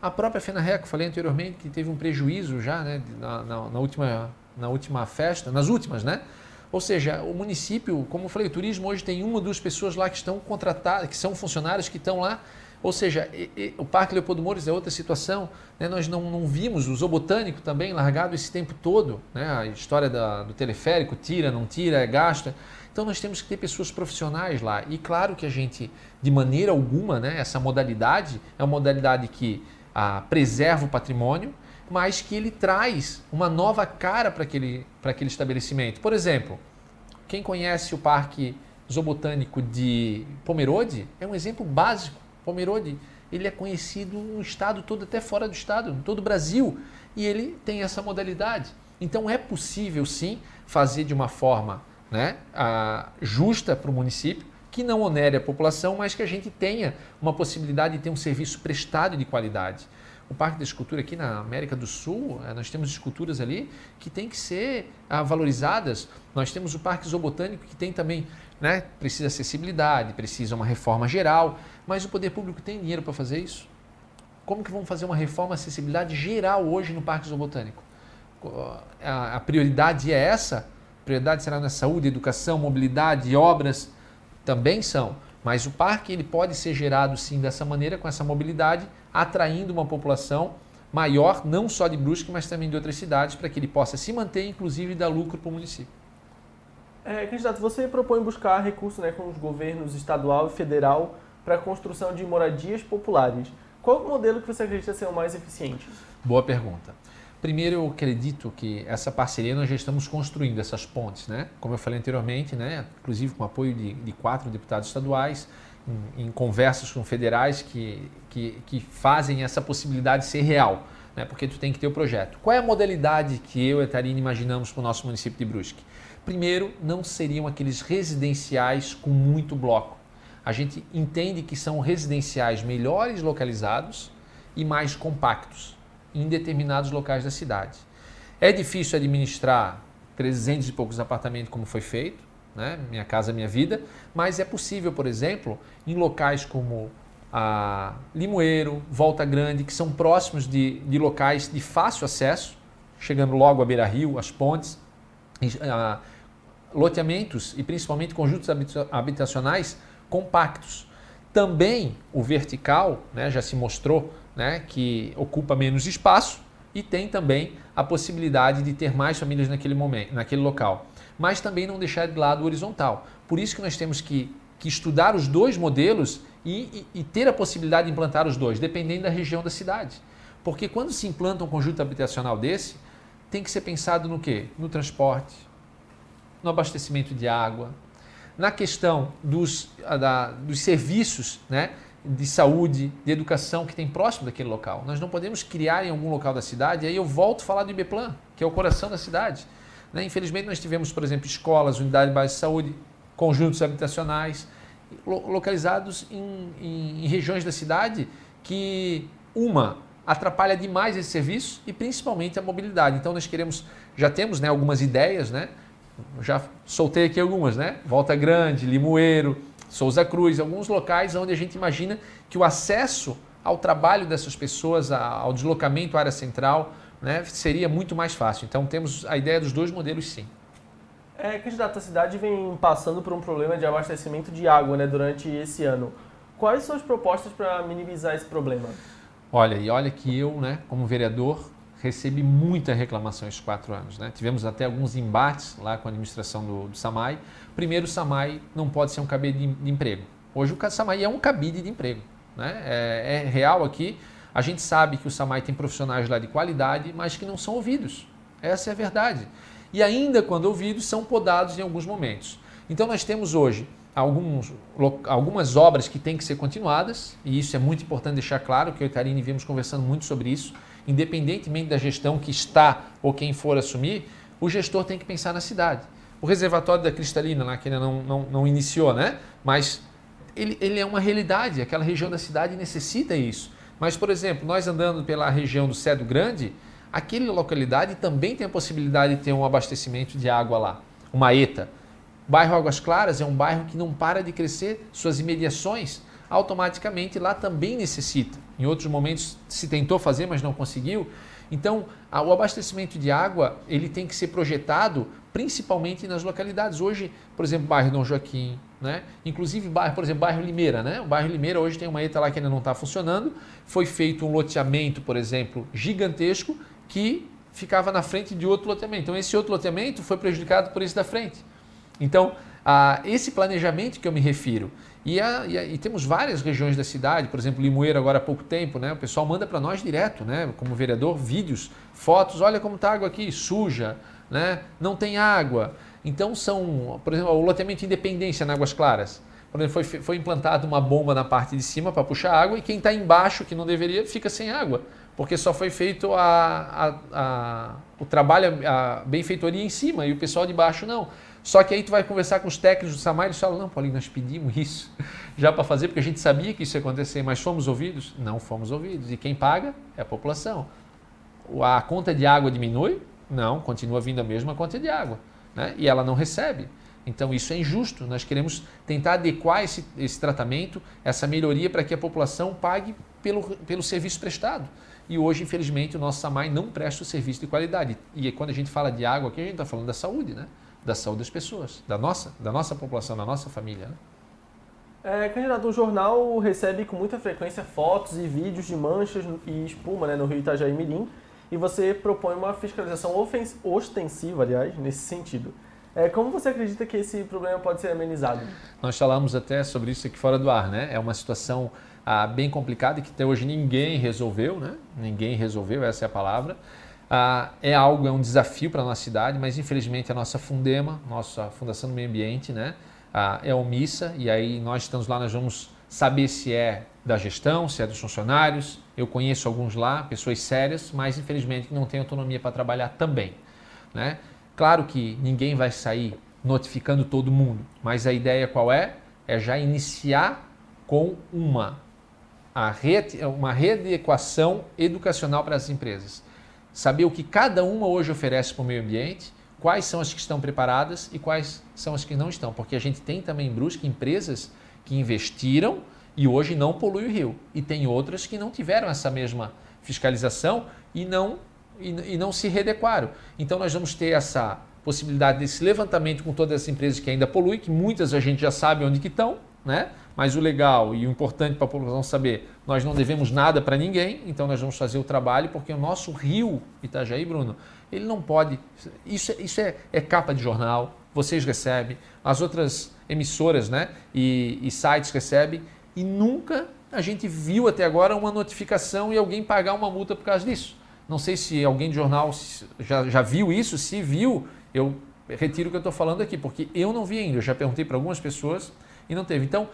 A própria Fenarreco, falei anteriormente, que teve um prejuízo já né, na, na, na, última, na última festa, nas últimas, né? Ou seja, o município, como eu falei, o turismo hoje tem uma ou duas pessoas lá que estão contratadas, que são funcionários que estão lá. Ou seja, e, e, o Parque Leopoldo Mores é outra situação. Né? Nós não, não, vimos o zoobotânico também largado esse tempo todo. Né? A história da, do teleférico, tira, não tira, é gasta. Então nós temos que ter pessoas profissionais lá. E claro que a gente, de maneira alguma, né, essa modalidade é uma modalidade que ah, preserva o patrimônio, mas que ele traz uma nova cara para aquele, aquele estabelecimento. Por exemplo, quem conhece o Parque Zoobotânico de Pomerode é um exemplo básico. Pomerode ele é conhecido no estado todo, até fora do estado, em todo o Brasil, e ele tem essa modalidade. Então é possível sim fazer de uma forma né, a, justa para o município, que não onere a população, mas que a gente tenha uma possibilidade de ter um serviço prestado de qualidade. O Parque da Escultura aqui na América do Sul, eh, nós temos esculturas ali que têm que ser ah, valorizadas. Nós temos o Parque Zoobotânico que tem também, né, precisa acessibilidade, precisa uma reforma geral, mas o poder público tem dinheiro para fazer isso? Como que vamos fazer uma reforma acessibilidade geral hoje no Parque Zoobotânico? A, a prioridade é essa? prioridade será na saúde, educação, mobilidade obras também são. Mas o parque ele pode ser gerado sim dessa maneira, com essa mobilidade, atraindo uma população maior, não só de Brusque, mas também de outras cidades, para que ele possa se manter, inclusive, dar lucro para o município. É, candidato, você propõe buscar recursos né, com os governos estadual e federal para a construção de moradias populares. Qual o modelo que você acredita ser o mais eficiente? Boa pergunta. Primeiro, eu acredito que essa parceria nós já estamos construindo essas pontes, né? Como eu falei anteriormente, né? Inclusive com apoio de, de quatro deputados estaduais, em, em, conversas com federais que, que, que fazem essa possibilidade ser real, né? Porque tu tem que ter o projeto. Qual é a modalidade que eu e a Tarina imaginamos para o nosso município de Brusque? Primeiro, não seriam aqueles residenciais com muito bloco. A gente entende que são residenciais melhores localizados e mais compactos em determinados locais da cidade. É difícil administrar 300 e poucos apartamentos como foi feito, né? Minha Casa Minha Vida, mas é possível, por exemplo, em locais como a Limoeiro, Volta Grande, que são próximos de, de locais de fácil acesso, chegando logo a Beira Rio, as pontes, a, loteamentos e principalmente conjuntos habitacionais compactos. Também o vertical, né, já se mostrou né, que ocupa menos espaço e tem também a possibilidade de ter mais famílias naquele momento, naquele local. Mas também não deixar de lado o horizontal. Por isso que nós temos que, que estudar os dois modelos e, e, e ter a possibilidade de implantar os dois, dependendo da região da cidade. Porque quando se implanta um conjunto habitacional desse, tem que ser pensado no quê? No transporte, no abastecimento de água, na questão dos, da, dos serviços, né? de saúde, de educação que tem próximo daquele local. Nós não podemos criar em algum local da cidade, aí eu volto a falar do IBPLAN, que é o coração da cidade. Né? Infelizmente, nós tivemos, por exemplo, escolas, unidades de base de saúde, conjuntos habitacionais, localizados em, em, em regiões da cidade que, uma, atrapalha demais esse serviço e principalmente a mobilidade. Então, nós queremos, já temos né, algumas ideias, né? Já soltei aqui algumas, né? Volta Grande, Limoeiro, Souza Cruz, alguns locais onde a gente imagina que o acesso ao trabalho dessas pessoas, ao deslocamento à área central, né, seria muito mais fácil. Então temos a ideia dos dois modelos sim. É, candidato, a cidade vem passando por um problema de abastecimento de água né, durante esse ano. Quais são as propostas para minimizar esse problema? Olha, e olha que eu, né, como vereador, recebi muita reclamação esses quatro anos. Né? Tivemos até alguns embates lá com a administração do, do SAMAI. Primeiro, o SAMAI não pode ser um cabide de, emprego. Hoje o SAMAI é um cabide de emprego. Né? É, é, real aqui. A gente sabe que o SAMAI tem profissionais lá de qualidade, mas que não são ouvidos. Essa é a verdade. E ainda quando ouvidos, são podados em alguns momentos. Então nós temos hoje alguns, algumas obras que têm que ser continuadas, e isso é muito importante deixar claro, que eu e Karine viemos conversando muito sobre isso, independentemente da gestão que está ou quem for assumir, o gestor tem que pensar na cidade. O reservatório da Cristalina, lá, que ainda não, não, não iniciou, né? mas ele, ele é uma realidade, aquela região da cidade necessita isso. Mas, por exemplo, nós andando pela região do Cedo Grande, aquela localidade também tem a possibilidade de ter um abastecimento de água lá, uma ETA. O bairro Águas Claras é um bairro que não para de crescer, suas imediações automaticamente lá também necessita. Em outros momentos se tentou fazer, mas não conseguiu. Então, o abastecimento de água ele tem que ser projetado principalmente nas localidades. Hoje, por exemplo, bairro Dom Joaquim, né? inclusive bairro, por exemplo, bairro Limeira. Né? O bairro Limeira hoje tem uma ETA lá que ainda não está funcionando. Foi feito um loteamento, por exemplo, gigantesco que ficava na frente de outro loteamento. Então, esse outro loteamento foi prejudicado por esse da frente. Então, a esse planejamento que eu me refiro. E, a, e, a, e, temos várias regiões da cidade, por exemplo, Limoeiro agora há pouco tempo, né? O pessoal manda para nós direto, né? Como vereador, vídeos, fotos, olha como está a água aqui, suja, né? Não tem água. Então são, por exemplo, o loteamento Independência na Águas Claras. Por exemplo, foi, foi implantada uma bomba na parte de cima para puxar água e quem está embaixo, que não deveria, fica sem água. Porque só foi feito a, a, o trabalho, a benfeitoria em cima e o pessoal de baixo não. Só que aí tu vai conversar com os técnicos do SAMAI e eles falam, não, Paulinho, nós pedimos isso já para fazer, porque a gente sabia que isso ia acontecer, mas fomos ouvidos? Não fomos ouvidos. E quem paga é a população. A conta de água diminui? Não, continua vindo a mesma conta de água. Né? E ela não recebe. Então isso é injusto. Nós queremos tentar adequar esse, esse tratamento, essa melhoria para que a população pague pelo, pelo serviço prestado. E hoje, infelizmente, o nosso SAMAI não presta o serviço de qualidade. E quando a gente fala de água aqui, a gente está falando da saúde, né? Da saúde das pessoas, da nossa, da nossa população, da nossa família. Né? É, candidato, o jornal recebe com muita frequência fotos e vídeos de manchas e espuma né, no Rio Itajaí Mirim e você propõe uma fiscalização ostensiva, aliás, nesse sentido. É, como você acredita que esse problema pode ser amenizado? Nós falamos até sobre isso aqui fora do ar, né? É uma situação ah, bem complicada que até hoje ninguém resolveu, né? Ninguém resolveu, essa é a palavra. Ah, é algo, é um desafio para a nossa cidade, mas infelizmente a nossa Fundema, nossa Fundação do Meio Ambiente, né, ah, é omissa e aí nós estamos lá, nós vamos saber se é da gestão, se é dos funcionários. Eu conheço alguns lá, pessoas sérias, mas infelizmente não têm autonomia para trabalhar também. Né? Claro que ninguém vai sair notificando todo mundo, mas a ideia qual é? É já iniciar com uma, a re, uma readequação educacional para as empresas saber o que cada uma hoje oferece para o meio ambiente, quais são as que estão preparadas e quais são as que não estão. Porque a gente tem também em Brusque empresas que investiram e hoje não poluem o rio. E tem outras que não tiveram essa mesma fiscalização e não, e, e não se readequaram. Então nós vamos ter essa possibilidade desse levantamento com todas as empresas que ainda poluem, que muitas a gente já sabe onde que estão, né? Mas o legal e o importante para a população saber, nós não devemos nada para ninguém, então nós vamos fazer o trabalho, porque o nosso rio Itajaí, Bruno, ele não pode. Isso, é, isso é, é capa de jornal, vocês recebem, as outras emissoras né, e, e sites recebem, e nunca a gente viu até agora uma notificação e alguém pagar uma multa por causa disso. Não sei se alguém de jornal já, já viu isso, se viu, eu retiro o que eu estou falando aqui, porque eu não vi ainda. Eu já perguntei para algumas pessoas e não teve. Então,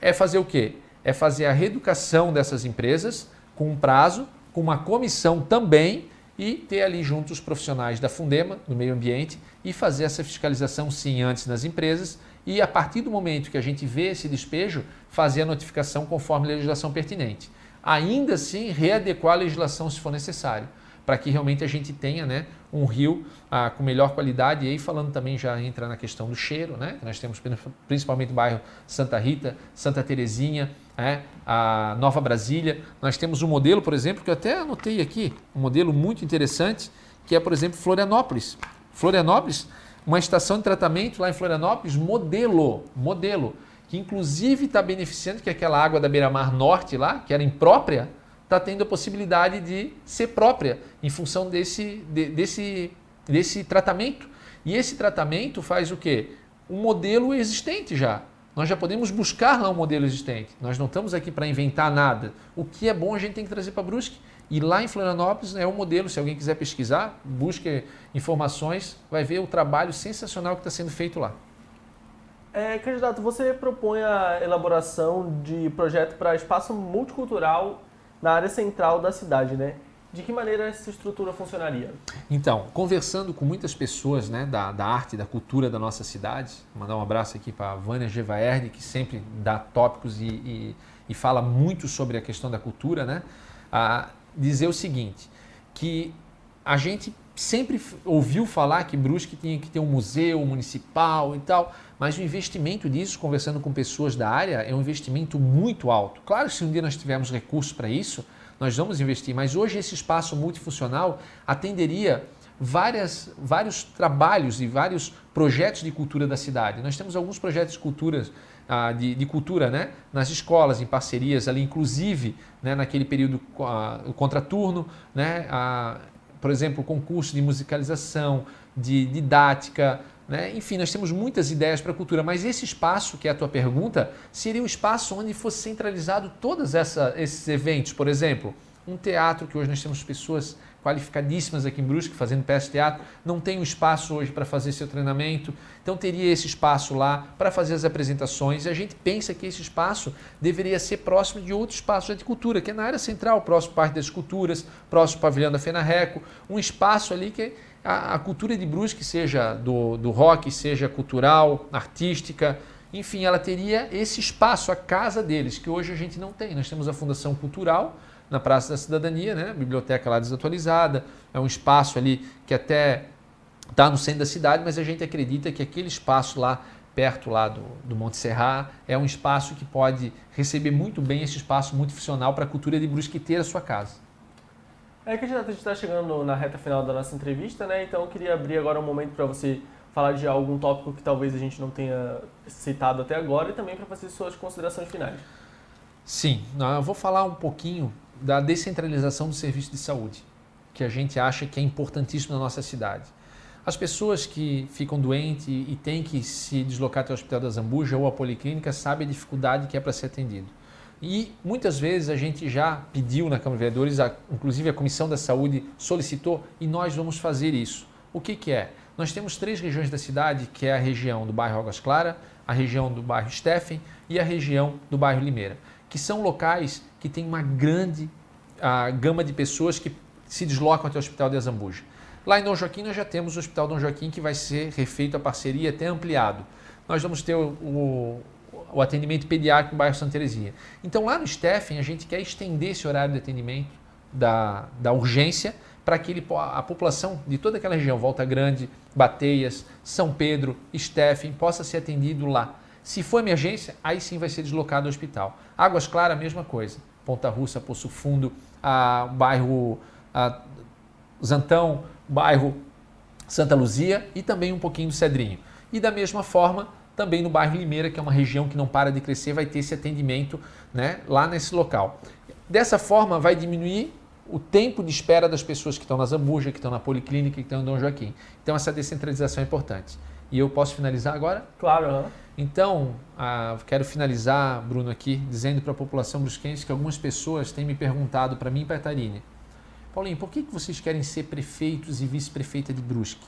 é fazer o quê? É fazer a reeducação dessas empresas com um prazo, com uma comissão também e ter ali junto os profissionais da Fundema, do meio ambiente, e fazer essa fiscalização sim antes nas empresas e a partir do momento que a gente vê esse despejo, fazer a notificação conforme a legislação pertinente. Ainda assim, readequar a legislação se for necessário para que realmente a gente tenha né, um rio ah, com melhor qualidade. E aí falando também já entra na questão do cheiro, né? Nós temos principalmente o bairro Santa Rita, Santa Terezinha, né, a Nova Brasília. Nós temos um modelo, por exemplo, que eu até anotei aqui, um modelo muito interessante, que é, por exemplo, Florianópolis. Florianópolis, uma estação de tratamento lá em Florianópolis, modelo, modelo, que inclusive está beneficiando que aquela água da beira-mar norte lá, que era imprópria, está tendo a possibilidade de ser própria em função desse, de, desse, desse tratamento. E esse tratamento faz o quê? Um modelo existente já. Nós já podemos buscar lá um modelo existente. Nós não estamos aqui para inventar nada. O que é bom a gente tem que trazer para Brusque. E lá em Florianópolis é um modelo, se alguém quiser pesquisar, busque informações, vai ver o trabalho sensacional que está sendo feito lá. É, candidato, você propõe a elaboração de projeto para espaço multicultural na área central da cidade, né? De que maneira essa estrutura funcionaria? Então, conversando com muitas pessoas né, da, da arte, da cultura da nossa cidade, mandar um abraço aqui para a Vânia Gevaerde, que sempre dá tópicos e, e, e, fala muito sobre a questão da cultura, né? A dizer o seguinte, que a gente sempre ouviu falar que Brusque tinha que ter um museu municipal e tal, mas o investimento disso, conversando com pessoas da área, é um investimento muito alto. Claro, se um dia nós tivermos recursos para isso, nós vamos investir, mas hoje esse espaço multifuncional atenderia várias, vários trabalhos e vários projetos de cultura da cidade. Nós temos alguns projetos de cultura, ah, de, de, cultura né? nas escolas, em parcerias ali, inclusive né? naquele período ah, contraturno, né? Ah, por exemplo, concurso de musicalização, de didática, né? enfim, nós temos muitas ideias para a cultura, mas esse espaço, que é a tua pergunta, seria um espaço onde fosse centralizado todos esses eventos, por exemplo, um teatro que hoje nós temos pessoas qualificadíssimas aqui em Brusque fazendo peça de teatro, não tem um espaço hoje para fazer seu treinamento, então teria esse espaço lá para fazer as apresentações. E a gente pensa que esse espaço deveria ser próximo de outro espaço de cultura, que é na área central, próximo Parque das Culturas, próximo Pavilhão da Fenarreco, um espaço ali que a, a cultura de Brusque seja do, do rock, seja cultural, artística, enfim, ela teria esse espaço, a casa deles, que hoje a gente não tem. Nós temos a Fundação Cultural, na Praça da Cidadania, né? biblioteca lá desatualizada, é um espaço ali que até está no centro da cidade, mas a gente acredita que aquele espaço lá perto lá do, do Monte Serra é um espaço que pode receber muito bem esse espaço multifuncional para a cultura de Brusque ter a sua casa. É que a gente está chegando na reta final da nossa entrevista, né? Então eu queria abrir agora um momento para você falar de algum tópico que talvez a gente não tenha citado até agora e também para fazer suas considerações finais. Sim, eu vou falar um pouquinho da descentralização do serviço de saúde, que a gente acha que é importantíssimo na nossa cidade. As pessoas que ficam doentes e têm que se deslocar até o Hospital da Zambuja ou a Policlínica sabem a dificuldade que é para ser atendido. E muitas vezes a gente já pediu na Câmara de Vereadores, inclusive a Comissão da Saúde solicitou, e nós vamos fazer isso. O que, que é? Nós temos três regiões da cidade, que é a região do bairro Águas Claras, a região do bairro Steffen e a região do bairro Limeira, que são locais que tem uma grande a, gama de pessoas que se deslocam até o Hospital de Azambuja. Lá em Dom Joaquim nós já temos o Hospital Dom Joaquim que vai ser refeito a parceria até ampliado. Nós vamos ter o, o, o atendimento pediátrico no bairro Santa Terezinha. Então lá no Steffen a gente quer estender esse horário de atendimento da, da urgência para que ele, a população de toda aquela região, Volta Grande, Bateias, São Pedro, Steffen, possa ser atendido lá. Se for emergência, aí sim vai ser deslocado ao hospital. Águas Claras, a mesma coisa. Ponta Russa, Poço Fundo, a, bairro a, Zantão, bairro Santa Luzia e também um pouquinho do Cedrinho. E da mesma forma, também no bairro Limeira, que é uma região que não para de crescer, vai ter esse atendimento né, lá nesse local. Dessa forma, vai diminuir o tempo de espera das pessoas que estão na Zambuja, que estão na Policlínica, que estão em Dom Joaquim. Então, essa descentralização é importante. E eu posso finalizar agora? Claro. Uhum. Então, ah, quero finalizar, Bruno, aqui, dizendo para a população brusquense que algumas pessoas têm me perguntado para mim e para a Tarine, Paulinho, por que, que vocês querem ser prefeitos e vice-prefeita de Brusque?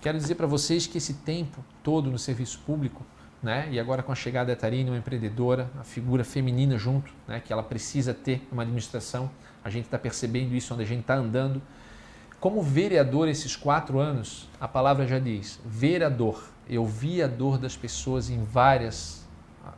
Quero dizer para vocês que esse tempo todo no serviço público, né, e agora com a chegada da Tarine, uma empreendedora, a figura feminina junto, né, que ela precisa ter uma administração, a gente está percebendo isso onde a gente está andando. Como vereador esses quatro anos, a palavra já diz, vereador, eu vi a dor das pessoas em várias,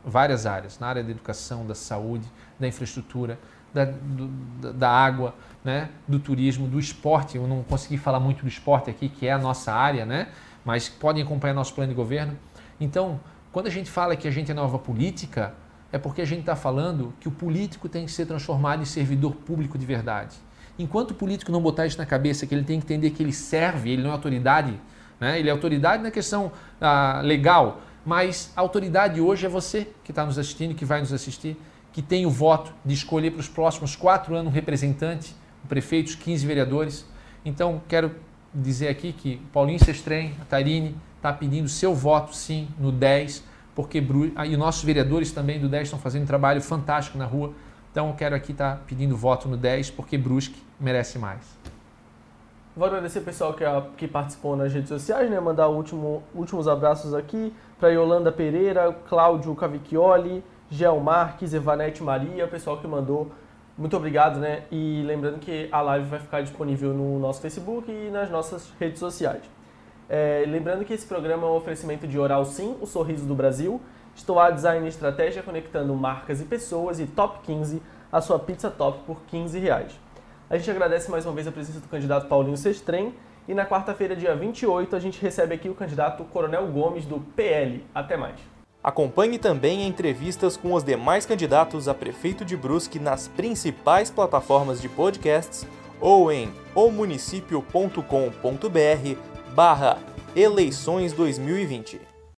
várias áreas, na área da educação, da saúde, da infraestrutura, da, do, da água, né, do turismo, do esporte. Eu não consegui falar muito do esporte aqui, que é a nossa área, né, mas podem acompanhar nosso plano de governo. Então, quando a gente fala que a gente é nova política, é porque a gente está falando que o político tem que ser transformado em servidor público de verdade. Enquanto o político não botar isso na cabeça, que ele tem que entender que ele serve, ele não é autoridade, né? Ele é autoridade na questão ah, legal, mas a autoridade hoje é você que está nos assistindo, que vai nos assistir. que tem o voto de escolher para os próximos quatro anos um representante, prefeitos, 15 vereadores. Então, quero dizer aqui que Paulinho Sestrem, a Tarine, está pedindo seu voto, sim, no 10, porque ah, e nossos vereadores também do 10 estão fazendo um trabalho fantástico na rua. Então, quero aqui estar tá pedindo voto no 10, porque Brusque merece mais. Vou agradecer o pessoal que, que participou nas redes sociais, né? Mandar último, últimos abraços aqui para Yolanda Pereira, Cláudio Cavicchioli, Gel Marques, Evanete Maria, o pessoal que mandou. Muito obrigado, né? E lembrando que a live vai ficar disponível no nosso Facebook e nas nossas redes sociais. É, lembrando que esse programa é um oferecimento de Oral Sim, o sorriso do Brasil, Stoa Design e Estratégia conectando marcas e pessoas e Top 15, a sua pizza top por 15 reais. A gente agradece mais uma vez a presença do candidato Paulinho Sestrem e na quarta-feira, dia 28, a gente recebe aqui o candidato Coronel Gomes do PL. Até mais. Acompanhe também entrevistas com os demais candidatos a prefeito de Brusque nas principais plataformas de podcasts ou em omunicipio.com.br barra eleições 2020.